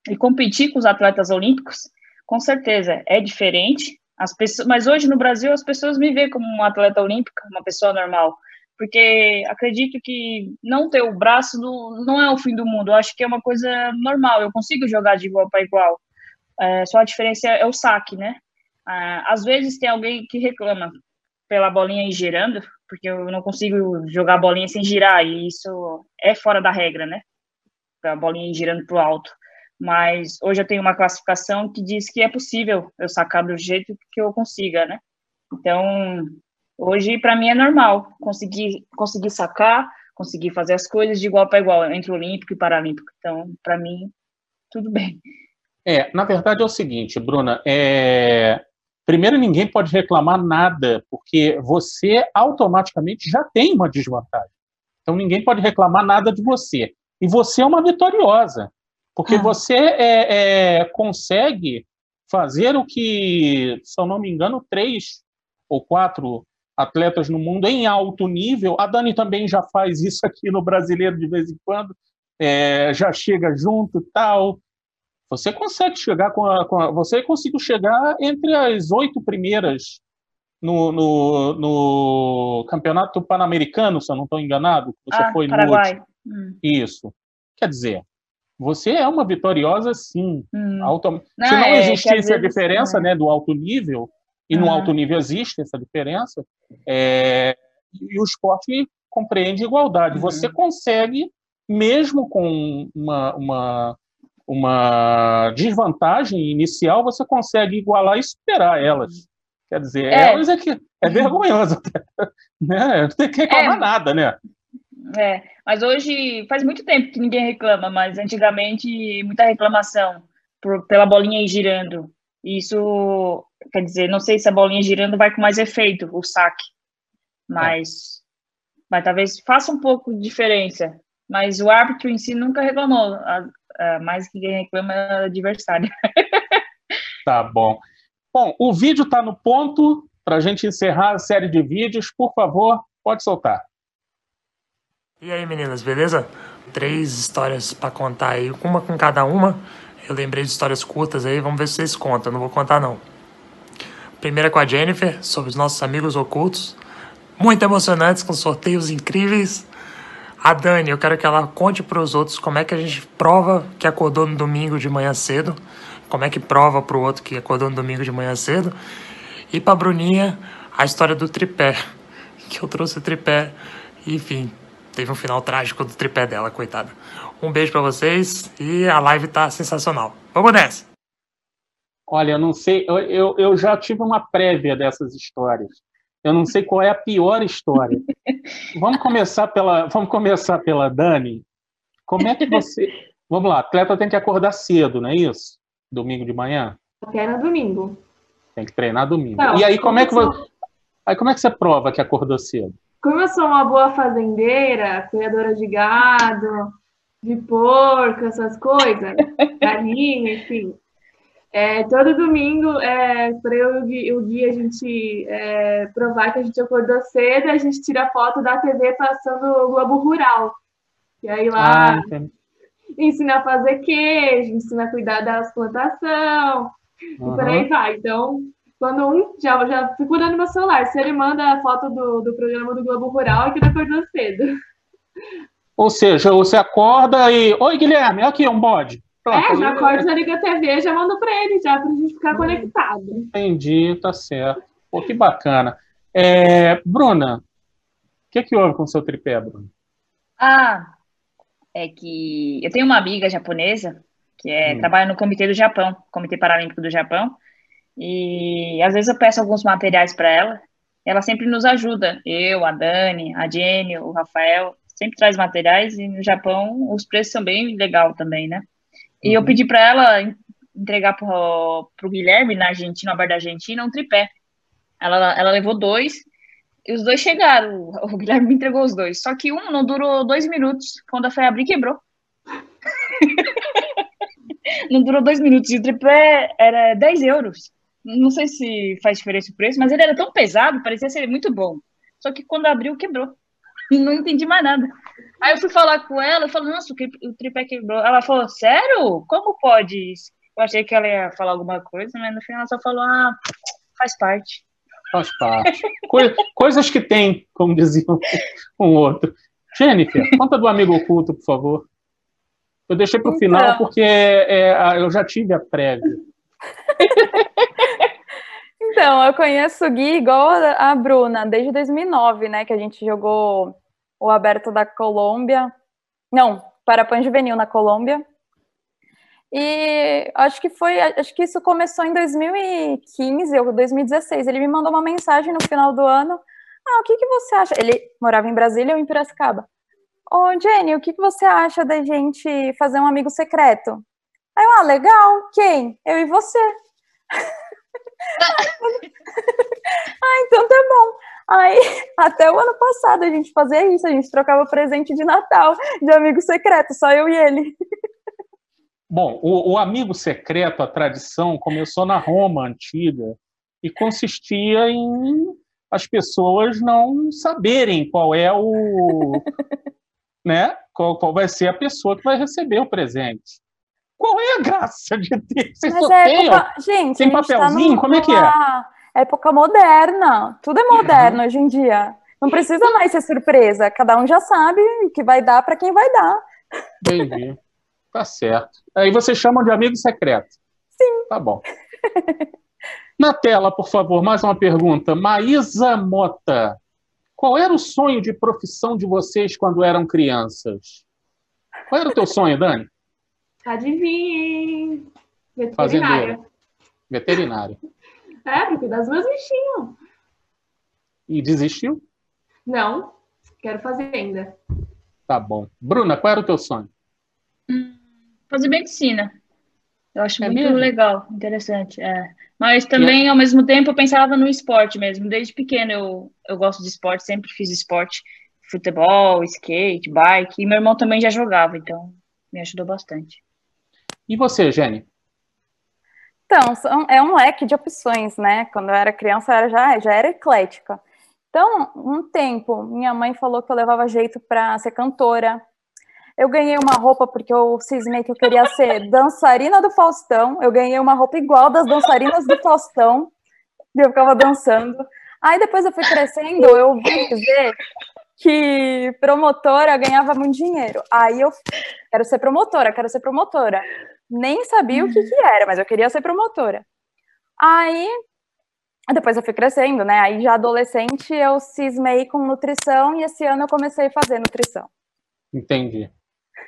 E competir com os atletas olímpicos, com certeza, é diferente. As pessoas, mas hoje no Brasil as pessoas me veem como um atleta olímpico, uma pessoa normal, porque acredito que não ter o braço não, não é o fim do mundo. Eu acho que é uma coisa normal. Eu consigo jogar de igual para igual. É, só a diferença é o saque, né? Ah, às vezes tem alguém que reclama pela bolinha ir girando, porque eu não consigo jogar a bolinha sem girar, e isso é fora da regra, né? A bolinha ir girando para o alto. Mas hoje eu tenho uma classificação que diz que é possível eu sacar do jeito que eu consiga, né? Então, hoje para mim é normal conseguir, conseguir sacar, conseguir fazer as coisas de igual para igual, entre olímpico e paralímpico. Então, para mim, tudo bem. É, na verdade é o seguinte, Bruna, é... primeiro ninguém pode reclamar nada, porque você automaticamente já tem uma desvantagem. Então ninguém pode reclamar nada de você. E você é uma vitoriosa, porque ah. você é, é, consegue fazer o que, se eu não me engano, três ou quatro atletas no mundo em alto nível. A Dani também já faz isso aqui no brasileiro de vez em quando, é, já chega junto tal. Você consegue chegar com a, com a, Você conseguiu chegar entre as oito primeiras no, no, no Campeonato Pan-Americano, se eu não estou enganado. Você ah, foi Paraguai. no hum. Isso. Quer dizer, você é uma vitoriosa, sim. Hum. Não, se não é, existisse a diferença é. né, do alto nível, e no alto nível existe essa diferença, é... e o esporte compreende igualdade. Uhum. Você consegue, mesmo com uma, uma uma desvantagem inicial, você consegue igualar e superar elas. Quer dizer, é. elas é que é vergonhoso. né? Não tem que reclamar é. nada, né? É, mas hoje faz muito tempo que ninguém reclama, mas antigamente muita reclamação por, pela bolinha ir girando. Isso quer dizer, não sei se a bolinha girando vai com mais efeito, o saque, mas, é. mas talvez faça um pouco de diferença. Mas o árbitro em si nunca reclamou uh, mais que quem reclama é adversário. tá bom. Bom, o vídeo está no ponto para a gente encerrar a série de vídeos. Por favor, pode soltar. E aí, meninas, beleza? Três histórias para contar aí, uma com cada uma. Eu lembrei de histórias curtas aí, vamos ver se vocês contam. Não vou contar, não. Primeira com a Jennifer, sobre os nossos amigos ocultos. Muito emocionantes, com sorteios incríveis. A Dani, eu quero que ela conte para os outros como é que a gente prova que acordou no domingo de manhã cedo, como é que prova para o outro que acordou no domingo de manhã cedo. E para Bruninha, a história do tripé, que eu trouxe o tripé, enfim, teve um final trágico do tripé dela, coitada. Um beijo para vocês e a live tá sensacional. Vamos nessa! Olha, eu não sei, eu, eu, eu já tive uma prévia dessas histórias. Eu não sei qual é a pior história. vamos começar pela, vamos começar pela Dani. Como é que você, vamos lá, atleta tem que acordar cedo, não é isso? Domingo de manhã? No domingo. Tem que treinar domingo. Não, e aí como é que você, aí como é que você prova que acordou cedo? Como eu sou uma boa fazendeira, criadora de gado, de porco, essas coisas, galinha, enfim. É, todo domingo, é, para eu o dia a gente é, provar que a gente acordou cedo, a gente tira foto da TV passando o Globo Rural. E aí lá ah, ensina a fazer queijo, ensina a cuidar das plantações, uhum. e por aí vai. Então, quando um já, já fico olhando no celular, se ele manda a foto do, do programa do Globo Rural, é que ele acordou cedo. Ou seja, você acorda e. Oi, Guilherme, aqui um bode. Pronto, é, já acorda, já liga a TV, já manda para ele, já para a gente ficar hum, conectado. Entendi, tá certo. Pô, que bacana. É, Bruna, o que, que houve com o seu tripé, Bruna? Ah, é que eu tenho uma amiga japonesa que é, hum. trabalha no Comitê do Japão, Comitê Paralímpico do Japão, e às vezes eu peço alguns materiais para ela, ela sempre nos ajuda, eu, a Dani, a Jenny, o Rafael, sempre traz materiais e no Japão os preços são bem legal também, né? E uhum. eu pedi para ela entregar pro, pro Guilherme na Argentina, no bar da Argentina, um tripé. Ela, ela levou dois e os dois chegaram. O Guilherme me entregou os dois. Só que um não durou dois minutos. Quando eu fui abrir, quebrou. não durou dois minutos. E o tripé era 10 euros. Não sei se faz diferença o preço, mas ele era tão pesado, parecia ser muito bom. Só que quando abriu, quebrou. Não entendi mais nada. Aí eu fui falar com ela, eu falei, nossa, o tripé quebrou. Ela falou, sério? Como pode isso? Eu achei que ela ia falar alguma coisa, mas no final ela só falou, ah, faz parte. Faz parte. coisas que tem, como dizia um outro. Jennifer, conta do amigo oculto, por favor. Eu deixei para o então, final porque é, eu já tive a prévia. então, eu conheço o Gui igual a Bruna, desde 2009, né, que a gente jogou o Aberto da Colômbia. Não, para Pan Juvenil na Colômbia. E acho que foi, acho que isso começou em 2015 ou 2016. Ele me mandou uma mensagem no final do ano. Ah, o que, que você acha? Ele morava em Brasília ou em Piracicaba. Ô, oh, Jenny, o que, que você acha da gente fazer um amigo secreto? Aí eu, ah, legal, quem? Eu e você. ah, então tá bom. Aí, até o ano passado a gente fazia isso, a gente trocava presente de Natal, de amigo secreto, só eu e ele. Bom, o, o, amigo secreto, a tradição, começou na Roma antiga e consistia em as pessoas não saberem qual é o. né? Qual, qual vai ser a pessoa que vai receber o presente. Qual é a graça de ter? Vocês Mas é época... Gente, tem tá papelzinho? Tá Como é que é? Época moderna. Tudo é moderno uhum. hoje em dia. Não precisa mais ser surpresa. Cada um já sabe o que vai dar para quem vai dar. Entendi. Tá certo. Aí vocês chamam de amigo secreto. Sim. Tá bom. Na tela, por favor, mais uma pergunta. Maísa Mota, qual era o sonho de profissão de vocês quando eram crianças? Qual era o teu sonho, Dani? Adivinhe. Veterinária. Veterinária. É, porque das meus bichinhos. E desistiu? Não, quero fazer ainda. Tá bom. Bruna, qual era o teu sonho? Hum, fazer medicina. Eu acho é muito mesmo? legal, interessante. É. Mas também, é? ao mesmo tempo, eu pensava no esporte mesmo. Desde pequeno eu, eu gosto de esporte, sempre fiz esporte. Futebol, skate, bike. E meu irmão também já jogava, então me ajudou bastante. E você, Jenny? Então, é um leque de opções, né? Quando eu era criança, eu era, já, já era eclética. Então, um tempo, minha mãe falou que eu levava jeito para ser cantora, eu ganhei uma roupa porque eu cismei que eu queria ser dançarina do Faustão. Eu ganhei uma roupa igual das dançarinas do Faustão. E eu ficava dançando. Aí depois eu fui crescendo, eu ouvi dizer que promotora ganhava muito dinheiro. Aí eu quero ser promotora, quero ser promotora. Nem sabia o que, que era, mas eu queria ser promotora. Aí depois eu fui crescendo, né? Aí já adolescente eu cismei com nutrição e esse ano eu comecei a fazer nutrição. Entendi.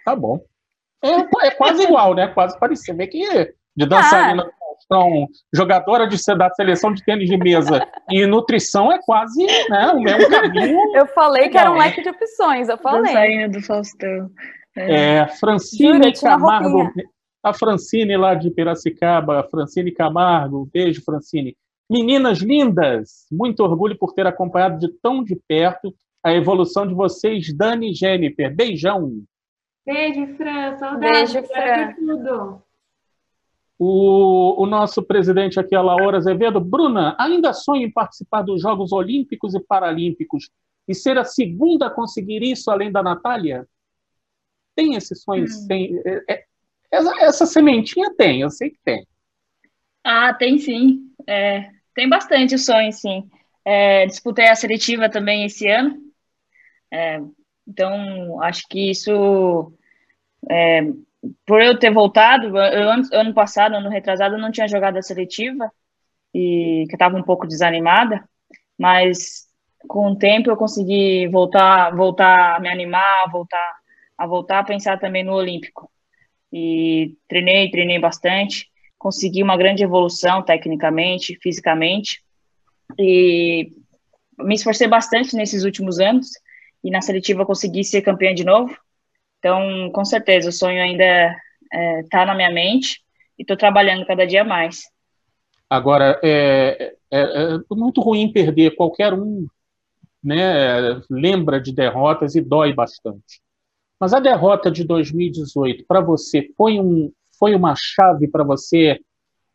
Tá bom. É, é quase igual, né? Quase parecido. Vê que de dançarina ah, Faustão, jogadora de, da seleção de tênis de mesa e nutrição é quase né, o mesmo caminho. Eu falei que era um leque de opções, eu falei. Dançarina do Faustão. É, Francine Camargo, a Francine lá de Piracicaba, Francine Camargo, beijo, Francine. Meninas lindas, muito orgulho por ter acompanhado de tão de perto a evolução de vocês, Dani e Jennifer. Beijão. Beijo, Fran. Saudades. Beijo, Fran. Tudo. O, o, nosso presidente aqui, a Laura Azevedo. Bruna, ainda sonha em participar dos Jogos Olímpicos e Paralímpicos e ser a segunda a conseguir isso, além da Natália? Tem esse sonho? Hum. Tem, é, é, essa, essa, sementinha tem, eu sei que tem. Ah, tem sim. É, tem bastante sonho, sim. É, disputei a seletiva também esse ano. É, então, acho que isso, é, por eu ter voltado, eu, ano passado, ano retrasado, eu não tinha jogado a seletiva e que estava um pouco desanimada, mas com o tempo eu consegui voltar, voltar a me animar, voltar a voltar a pensar também no Olímpico. E treinei, treinei bastante, consegui uma grande evolução tecnicamente, fisicamente, e me esforcei bastante nesses últimos anos e na seletiva consegui ser campeã de novo. Então, com certeza, o sonho ainda está é, tá na minha mente e estou trabalhando cada dia mais. Agora, é, é, é, muito ruim perder. Qualquer um né, lembra de derrotas e dói bastante. Mas a derrota de 2018, para você, foi, um, foi uma chave para você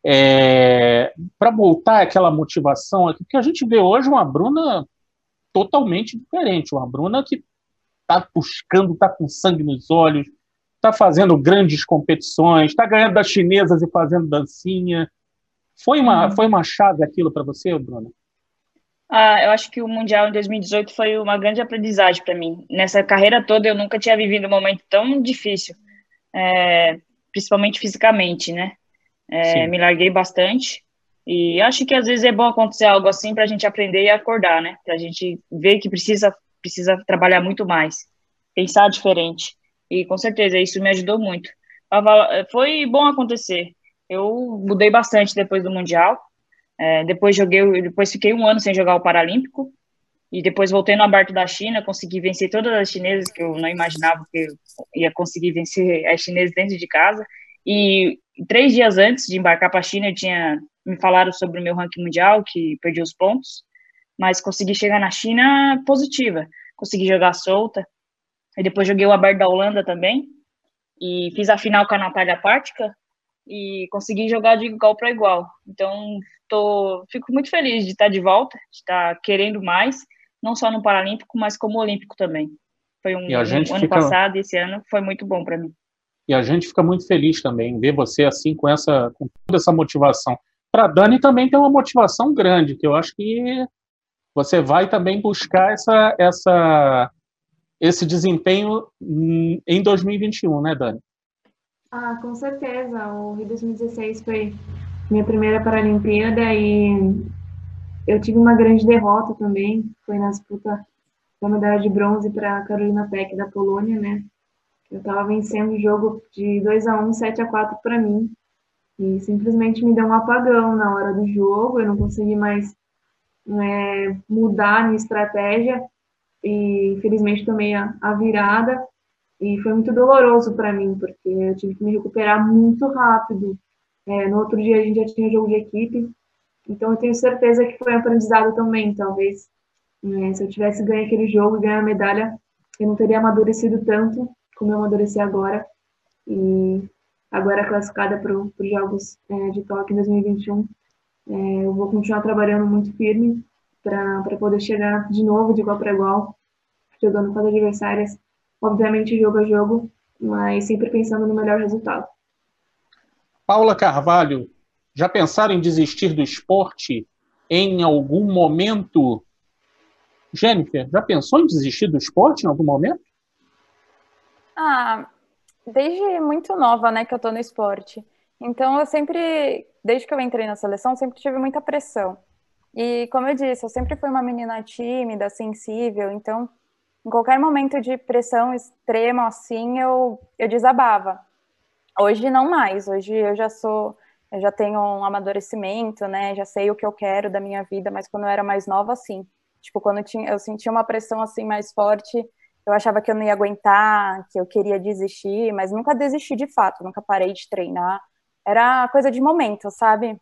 é, para voltar aquela motivação? Porque a gente vê hoje uma Bruna totalmente diferente. Uma Bruna que está buscando, está com sangue nos olhos, está fazendo grandes competições, está ganhando das chinesas e fazendo dancinha. Foi uma, uhum. foi uma chave aquilo para você, Bruna? Ah, eu acho que o Mundial em 2018 foi uma grande aprendizagem para mim. Nessa carreira toda, eu nunca tinha vivido um momento tão difícil, é, principalmente fisicamente, né? É, me larguei bastante e acho que às vezes é bom acontecer algo assim para a gente aprender e acordar, né? Para a gente ver que precisa precisa trabalhar muito mais, pensar diferente. E com certeza isso me ajudou muito. Foi bom acontecer. Eu mudei bastante depois do mundial. É, depois joguei, depois fiquei um ano sem jogar o paralímpico e depois voltei no aberto da China, consegui vencer todas as chinesas que eu não imaginava que ia conseguir vencer as chinesas dentro de casa. E três dias antes de embarcar para a China, eu tinha me falaram sobre o meu ranking mundial, que perdi os pontos, mas consegui chegar na China positiva, consegui jogar solta. E depois joguei o aberto da Holanda também, e fiz a final com a Natália Pártica, e consegui jogar de igual para igual. Então, tô, fico muito feliz de estar de volta, de estar querendo mais, não só no Paralímpico, mas como Olímpico também. Foi um, um ano fica... passado esse ano foi muito bom para mim. E a gente fica muito feliz também ver você assim com essa com toda essa motivação para Dani também tem uma motivação grande, que eu acho que você vai também buscar essa, essa, esse desempenho em 2021, né, Dani? Ah, com certeza. O Rio 2016 foi minha primeira Paralimpíada e eu tive uma grande derrota também. Foi na disputa da medalha de bronze para Carolina Peck da Polônia, né? Eu estava vencendo o jogo de 2 a 1 7 a 4 para mim. E simplesmente me deu um apagão na hora do jogo, eu não consegui mais é, mudar a minha estratégia e infelizmente tomei a, a virada e foi muito doloroso para mim, porque eu tive que me recuperar muito rápido. É, no outro dia a gente já tinha jogo de equipe, então eu tenho certeza que foi um aprendizado também, talvez. É, se eu tivesse ganho aquele jogo e ganho a medalha, eu não teria amadurecido tanto como eu amadureci agora. E agora classificada para os Jogos é, de Tóquio em 2021. É, eu vou continuar trabalhando muito firme para poder chegar de novo de igual para igual, jogando com as adversárias, obviamente jogo a jogo, mas sempre pensando no melhor resultado. Paula Carvalho, já pensaram em desistir do esporte em algum momento? Jennifer, já pensou em desistir do esporte em algum momento? Ah, desde muito nova, né, que eu tô no esporte. Então, eu sempre, desde que eu entrei na seleção, sempre tive muita pressão. E, como eu disse, eu sempre fui uma menina tímida, sensível, então, em qualquer momento de pressão extrema, assim, eu, eu desabava. Hoje, não mais. Hoje, eu já sou eu já tenho um amadurecimento, né? Já sei o que eu quero da minha vida, mas quando eu era mais nova, assim, tipo, quando eu, tinha, eu sentia uma pressão assim mais forte, eu achava que eu não ia aguentar, que eu queria desistir, mas nunca desisti de fato, nunca parei de treinar. Era coisa de momento, sabe?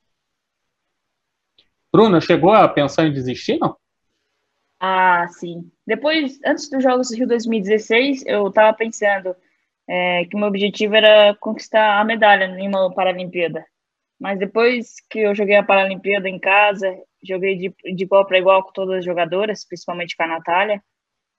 Bruno, chegou a pensar em desistir, não? Ah, sim. Depois, antes dos Jogos do Rio 2016, eu estava pensando é, que o meu objetivo era conquistar a medalha em uma Paralimpíada. Mas depois que eu joguei a Paralimpíada em casa, joguei de, de igual para igual com todas as jogadoras, principalmente com a Natália,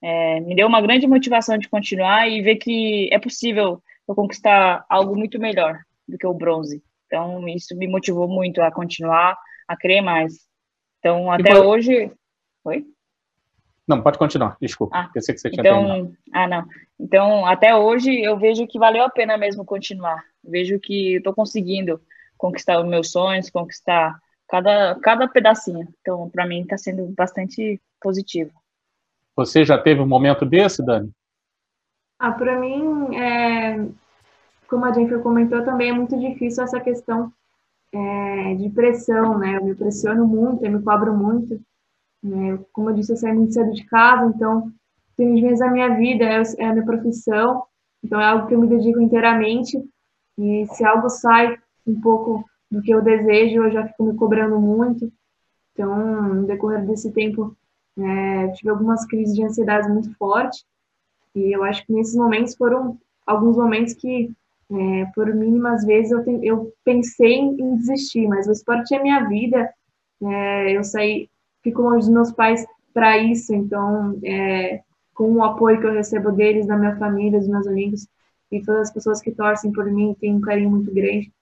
é, me deu uma grande motivação de continuar e ver que é possível eu conquistar algo muito melhor do que o bronze. Então, isso me motivou muito a continuar, a querer mais. Então, até hoje. Oi? Não, pode continuar, desculpa. Ah, Pensei que você tinha então, terminado. Ah, não. Então, até hoje, eu vejo que valeu a pena mesmo continuar. Vejo que estou conseguindo conquistar os meus sonhos, conquistar cada, cada pedacinho. Então, para mim, está sendo bastante positivo. Você já teve um momento desse, Dani? Ah, para mim, é, como a Jennifer comentou, também é muito difícil essa questão é, de pressão, né? Eu me pressiono muito, eu me cobro muito. Né? Como eu disse, eu saí muito cedo de casa, então, tem vezes a minha vida, é, é a minha profissão, então é algo que eu me dedico inteiramente. E se algo sai um pouco do que eu desejo, eu já fico me cobrando muito. Então, no decorrer desse tempo, é, tive algumas crises de ansiedade muito fortes. E eu acho que nesses momentos foram alguns momentos que, é, por mínimas vezes, eu, eu pensei em desistir, mas o esporte é minha vida. É, eu saí, fico longe dos meus pais para isso, então, é, com o apoio que eu recebo deles, da minha família, dos meus amigos e todas as pessoas que torcem por mim, tem um carinho muito grande.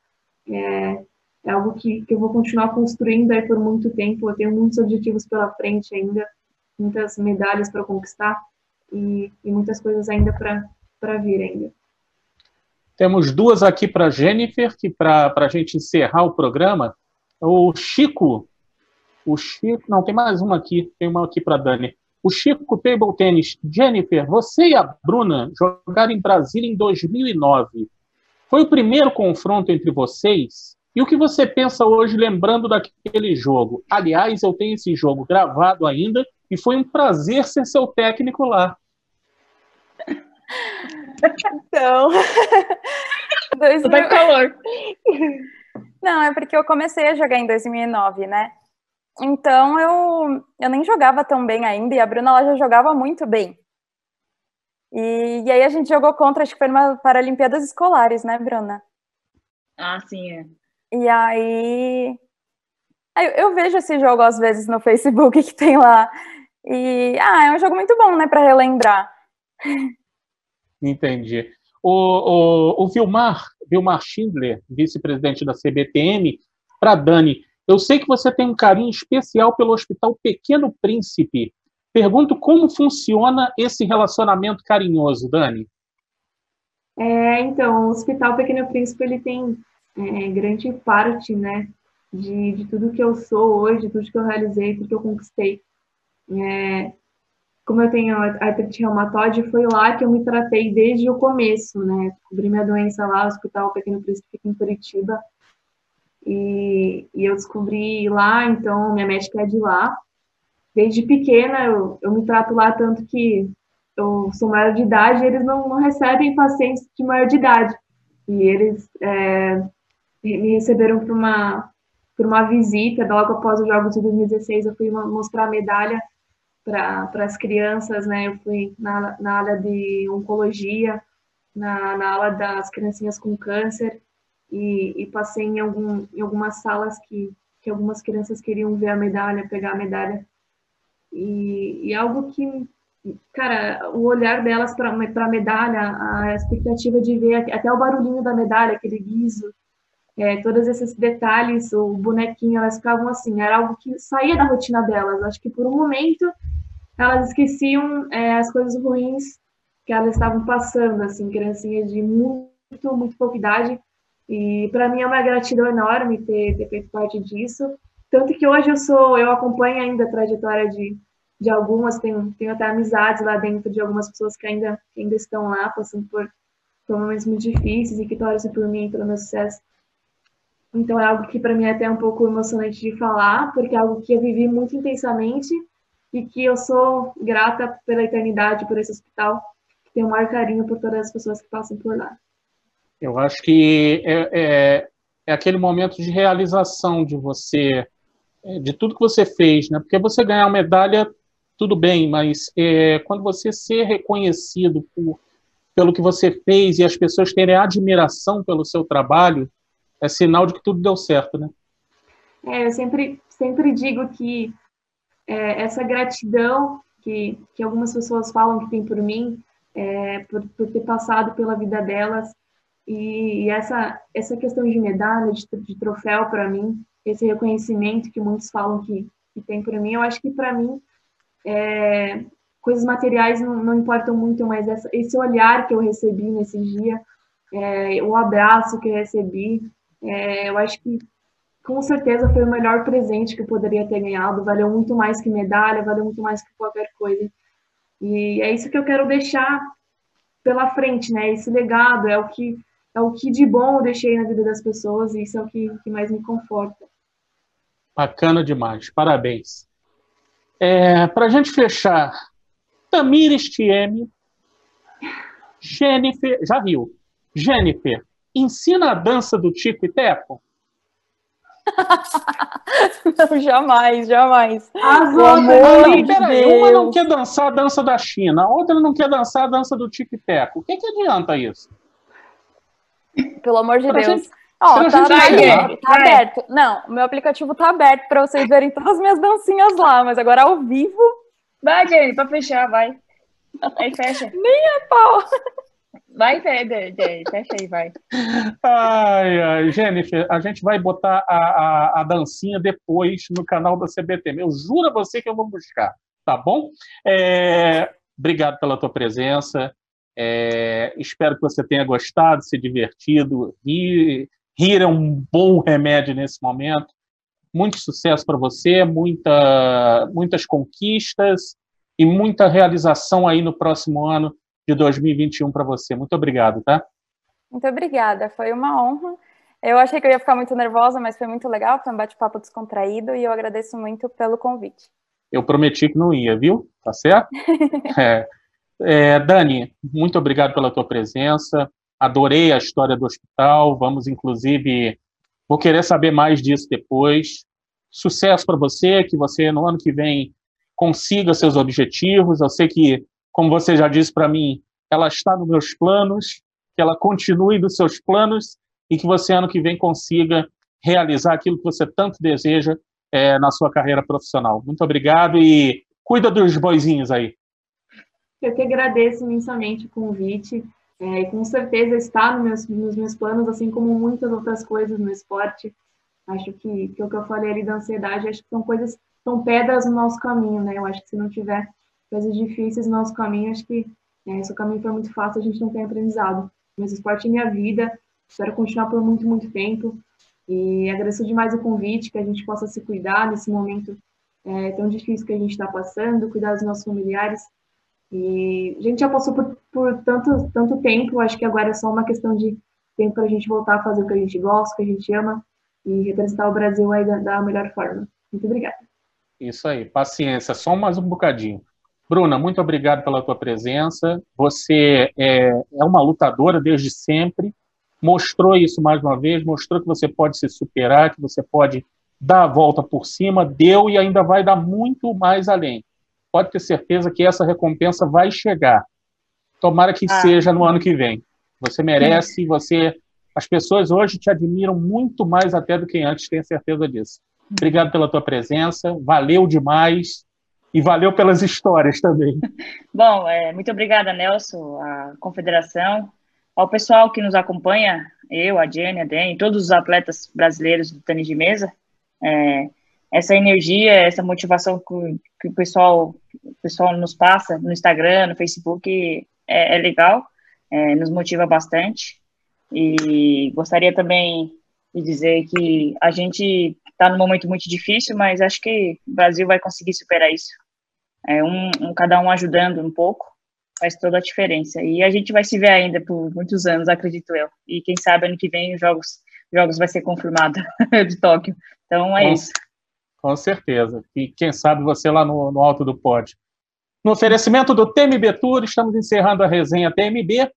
É, é algo que, que eu vou continuar construindo aí por muito tempo. Eu tenho muitos objetivos pela frente ainda, muitas medalhas para conquistar e, e, muitas coisas ainda para vir ainda. Temos duas aqui para Jennifer, que para a gente encerrar o programa. O Chico, o Chico, não, tem mais uma aqui, tem uma aqui para Dani. O Chico Table Tennis. Jennifer, você e a Bruna jogaram em Brasília em 2009. Foi o primeiro confronto entre vocês? E o que você pensa hoje lembrando daquele jogo? Aliás, eu tenho esse jogo gravado ainda e foi um prazer ser seu técnico lá. Então. 2000... Tá calor. Não, é porque eu comecei a jogar em 2009, né? Então eu, eu nem jogava tão bem ainda e a Bruna ela já jogava muito bem. E, e aí a gente jogou contra, acho que foi numa Paralimpíadas Escolares, né, Bruna? Ah, sim, é. E aí. Eu, eu vejo esse jogo às vezes no Facebook que tem lá. E ah, é um jogo muito bom, né, para relembrar. Entendi. O, o, o Vilmar, Vilmar Schindler, vice-presidente da CBTM, para Dani, eu sei que você tem um carinho especial pelo Hospital Pequeno Príncipe. Pergunto como funciona esse relacionamento carinhoso, Dani. É, então, o Hospital Pequeno Príncipe ele tem é, grande parte, né, de, de tudo que eu sou hoje, tudo que eu realizei, tudo que eu conquistei. É, como eu tenho artrite reumatoide, foi lá que eu me tratei desde o começo, né? Descobri minha doença lá, no Hospital Pequeno Príncipe fica em Curitiba. E, e, eu descobri lá, então minha médica é de lá desde pequena eu, eu me trato lá tanto que eu sou maior de idade e eles não, não recebem pacientes de maior de idade. E eles é, me receberam para uma, uma visita, logo após os Jogos de 2016, eu fui mostrar a medalha para as crianças, né? Eu fui na, na área de oncologia, na, na aula das criancinhas com câncer, e, e passei em, algum, em algumas salas que, que algumas crianças queriam ver a medalha, pegar a medalha e, e algo que, cara, o olhar delas para a medalha, a expectativa de ver até o barulhinho da medalha, aquele guiso, é, todos esses detalhes, o bonequinho, elas ficavam assim, era algo que saía da rotina delas. Acho que por um momento elas esqueciam é, as coisas ruins que elas estavam passando, assim, criancinhas de muito, muito pouca idade. E para mim é uma gratidão enorme ter, ter feito parte disso. Tanto que hoje eu sou, eu acompanho ainda a trajetória de, de algumas, tenho, tenho até amizades lá dentro de algumas pessoas que ainda, ainda estão lá, passando por, por momentos muito difíceis e que torcem por mim, pelo meu sucesso. Então é algo que para mim é até um pouco emocionante de falar, porque é algo que eu vivi muito intensamente e que eu sou grata pela eternidade por esse hospital, que tem um maior carinho por todas as pessoas que passam por lá. Eu acho que é, é, é aquele momento de realização de você, é, de tudo que você fez, né? Porque você ganhar uma medalha, tudo bem, mas é, quando você ser reconhecido por, pelo que você fez e as pessoas terem admiração pelo seu trabalho, é sinal de que tudo deu certo, né? É, eu sempre, sempre digo que é, essa gratidão que, que algumas pessoas falam que tem por mim, é, por, por ter passado pela vida delas, e, e essa, essa questão de medalha, de, de troféu para mim, esse reconhecimento que muitos falam que, que tem para mim, eu acho que para mim, é, coisas materiais não, não, importam muito, mas essa, esse olhar que eu recebi nesse dia, é, o abraço que eu recebi, é, eu acho que com certeza foi o melhor presente que eu poderia ter ganhado. Valeu muito mais que medalha, valeu muito mais que qualquer coisa. E é isso que eu quero deixar pela frente, né? Esse legado é o que é o que de bom eu deixei na vida das pessoas e isso é o que, que mais me conforta. Bacana demais, parabéns. É, Para a gente fechar, Tamires Tieme, Jennifer, já riu, Jennifer, ensina a dança do Tico e Teco? não, jamais, jamais. As outras, de peraí, uma não quer dançar a dança da China, a outra não quer dançar a dança do Tic Teco. O que, que adianta isso? Pelo amor de pra Deus. Gente, Ó, tá, tá, aberto, tá aberto. Não, o meu aplicativo tá aberto para vocês verem todas as minhas dancinhas lá, mas agora ao vivo. Vai, Jenny, pra fechar, vai. Aí fecha. Nem a pau. Vai, Jenny, fecha aí, vai. Ai, ai, Jennifer, a gente vai botar a, a, a, dancinha depois no canal da CBT. Eu juro a você que eu vou buscar, tá bom? É, obrigado pela tua presença. É, espero que você tenha gostado, se divertido. Rir, rir é um bom remédio nesse momento. Muito sucesso para você, muita, muitas conquistas e muita realização aí no próximo ano de 2021 para você. Muito obrigado, tá? Muito obrigada, foi uma honra. Eu achei que eu ia ficar muito nervosa, mas foi muito legal, foi um bate-papo descontraído e eu agradeço muito pelo convite. Eu prometi que não ia, viu? Tá certo? é. É, Dani, muito obrigado pela tua presença. Adorei a história do hospital. Vamos, inclusive, vou querer saber mais disso depois. Sucesso para você, que você no ano que vem consiga seus objetivos. Eu sei que como você já disse para mim, ela está nos meus planos, que ela continue nos seus planos e que você ano que vem consiga realizar aquilo que você tanto deseja é, na sua carreira profissional. Muito obrigado e cuida dos boizinhos aí. Eu que agradeço imensamente o convite. É, com certeza está nos meus, nos meus planos, assim como muitas outras coisas no esporte. Acho que, que o que eu falei ali da ansiedade, acho que são coisas, são pedras no nosso caminho, né? Eu acho que se não tiver coisas difíceis no nosso caminho, acho que né, se o caminho for muito fácil, a gente não tem aprendizado. Mas esporte é minha vida, espero continuar por muito, muito tempo. E agradeço demais o convite, que a gente possa se cuidar nesse momento é, tão difícil que a gente está passando, cuidar dos nossos familiares. E a gente já passou por, por tanto, tanto tempo, acho que agora é só uma questão de tempo para a gente voltar a fazer o que a gente gosta, o que a gente ama e representar o Brasil aí da, da melhor forma. Muito obrigada. Isso aí, paciência, só mais um bocadinho. Bruna, muito obrigado pela tua presença. Você é, é uma lutadora desde sempre, mostrou isso mais uma vez, mostrou que você pode se superar, que você pode dar a volta por cima, deu e ainda vai dar muito mais além. Pode ter certeza que essa recompensa vai chegar. Tomara que ah. seja no ano que vem. Você merece, você. As pessoas hoje te admiram muito mais até do que antes, tenha certeza disso. Obrigado pela tua presença, valeu demais. E valeu pelas histórias também. Bom, é, muito obrigada, Nelson, a confederação, ao pessoal que nos acompanha, eu, a Jenny, a Dani, todos os atletas brasileiros do tênis de mesa. É, essa energia, essa motivação que, que, o, pessoal, o pessoal nos passa no Instagram, no Facebook, é, é legal, é, nos motiva bastante. E gostaria também de dizer que a gente está num momento muito difícil, mas acho que o Brasil vai conseguir superar isso. É um, um, cada um ajudando um pouco faz toda a diferença. E a gente vai se ver ainda por muitos anos, acredito eu. E quem sabe ano que vem os Jogos jogos vai ser confirmado de Tóquio. Então é Com- isso. Com certeza. E quem sabe você lá no, no alto do pódio. No oferecimento do TMB Tour, estamos encerrando a resenha TMB.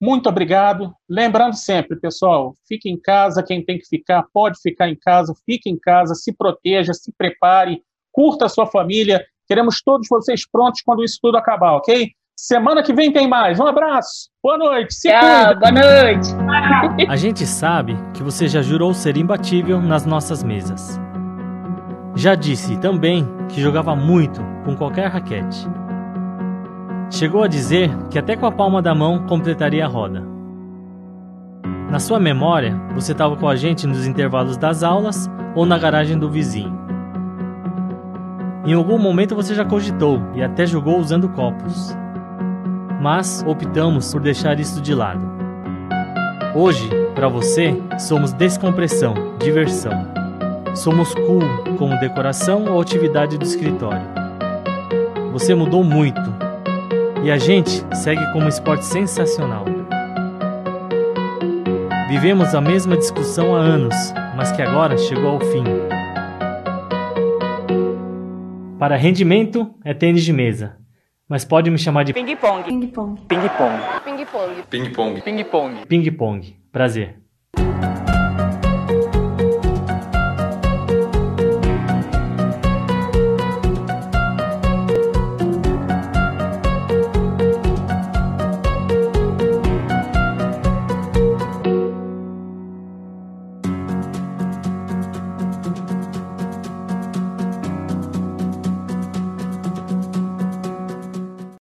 Muito obrigado. Lembrando sempre, pessoal, fique em casa, quem tem que ficar, pode ficar em casa, fique em casa, se proteja, se prepare, curta a sua família. Queremos todos vocês prontos quando isso tudo acabar, ok? Semana que vem tem mais. Um abraço. Boa noite. Se Tchau, cuida. boa noite. A gente sabe que você já jurou ser imbatível nas nossas mesas. Já disse também que jogava muito com qualquer raquete. Chegou a dizer que até com a palma da mão completaria a roda. Na sua memória, você estava com a gente nos intervalos das aulas ou na garagem do vizinho. Em algum momento você já cogitou e até jogou usando copos. Mas optamos por deixar isso de lado. Hoje, para você, somos descompressão, diversão. Somos cool como decoração ou atividade do escritório. Você mudou muito. E a gente segue como um esporte sensacional. Vivemos a mesma discussão há anos, mas que agora chegou ao fim. Para rendimento é tênis de mesa, mas pode me chamar de Ping-pong. Ping-pong. Ping-pong. Ping-pong. Ping-pong. Ping-pong. ping-pong. Prazer.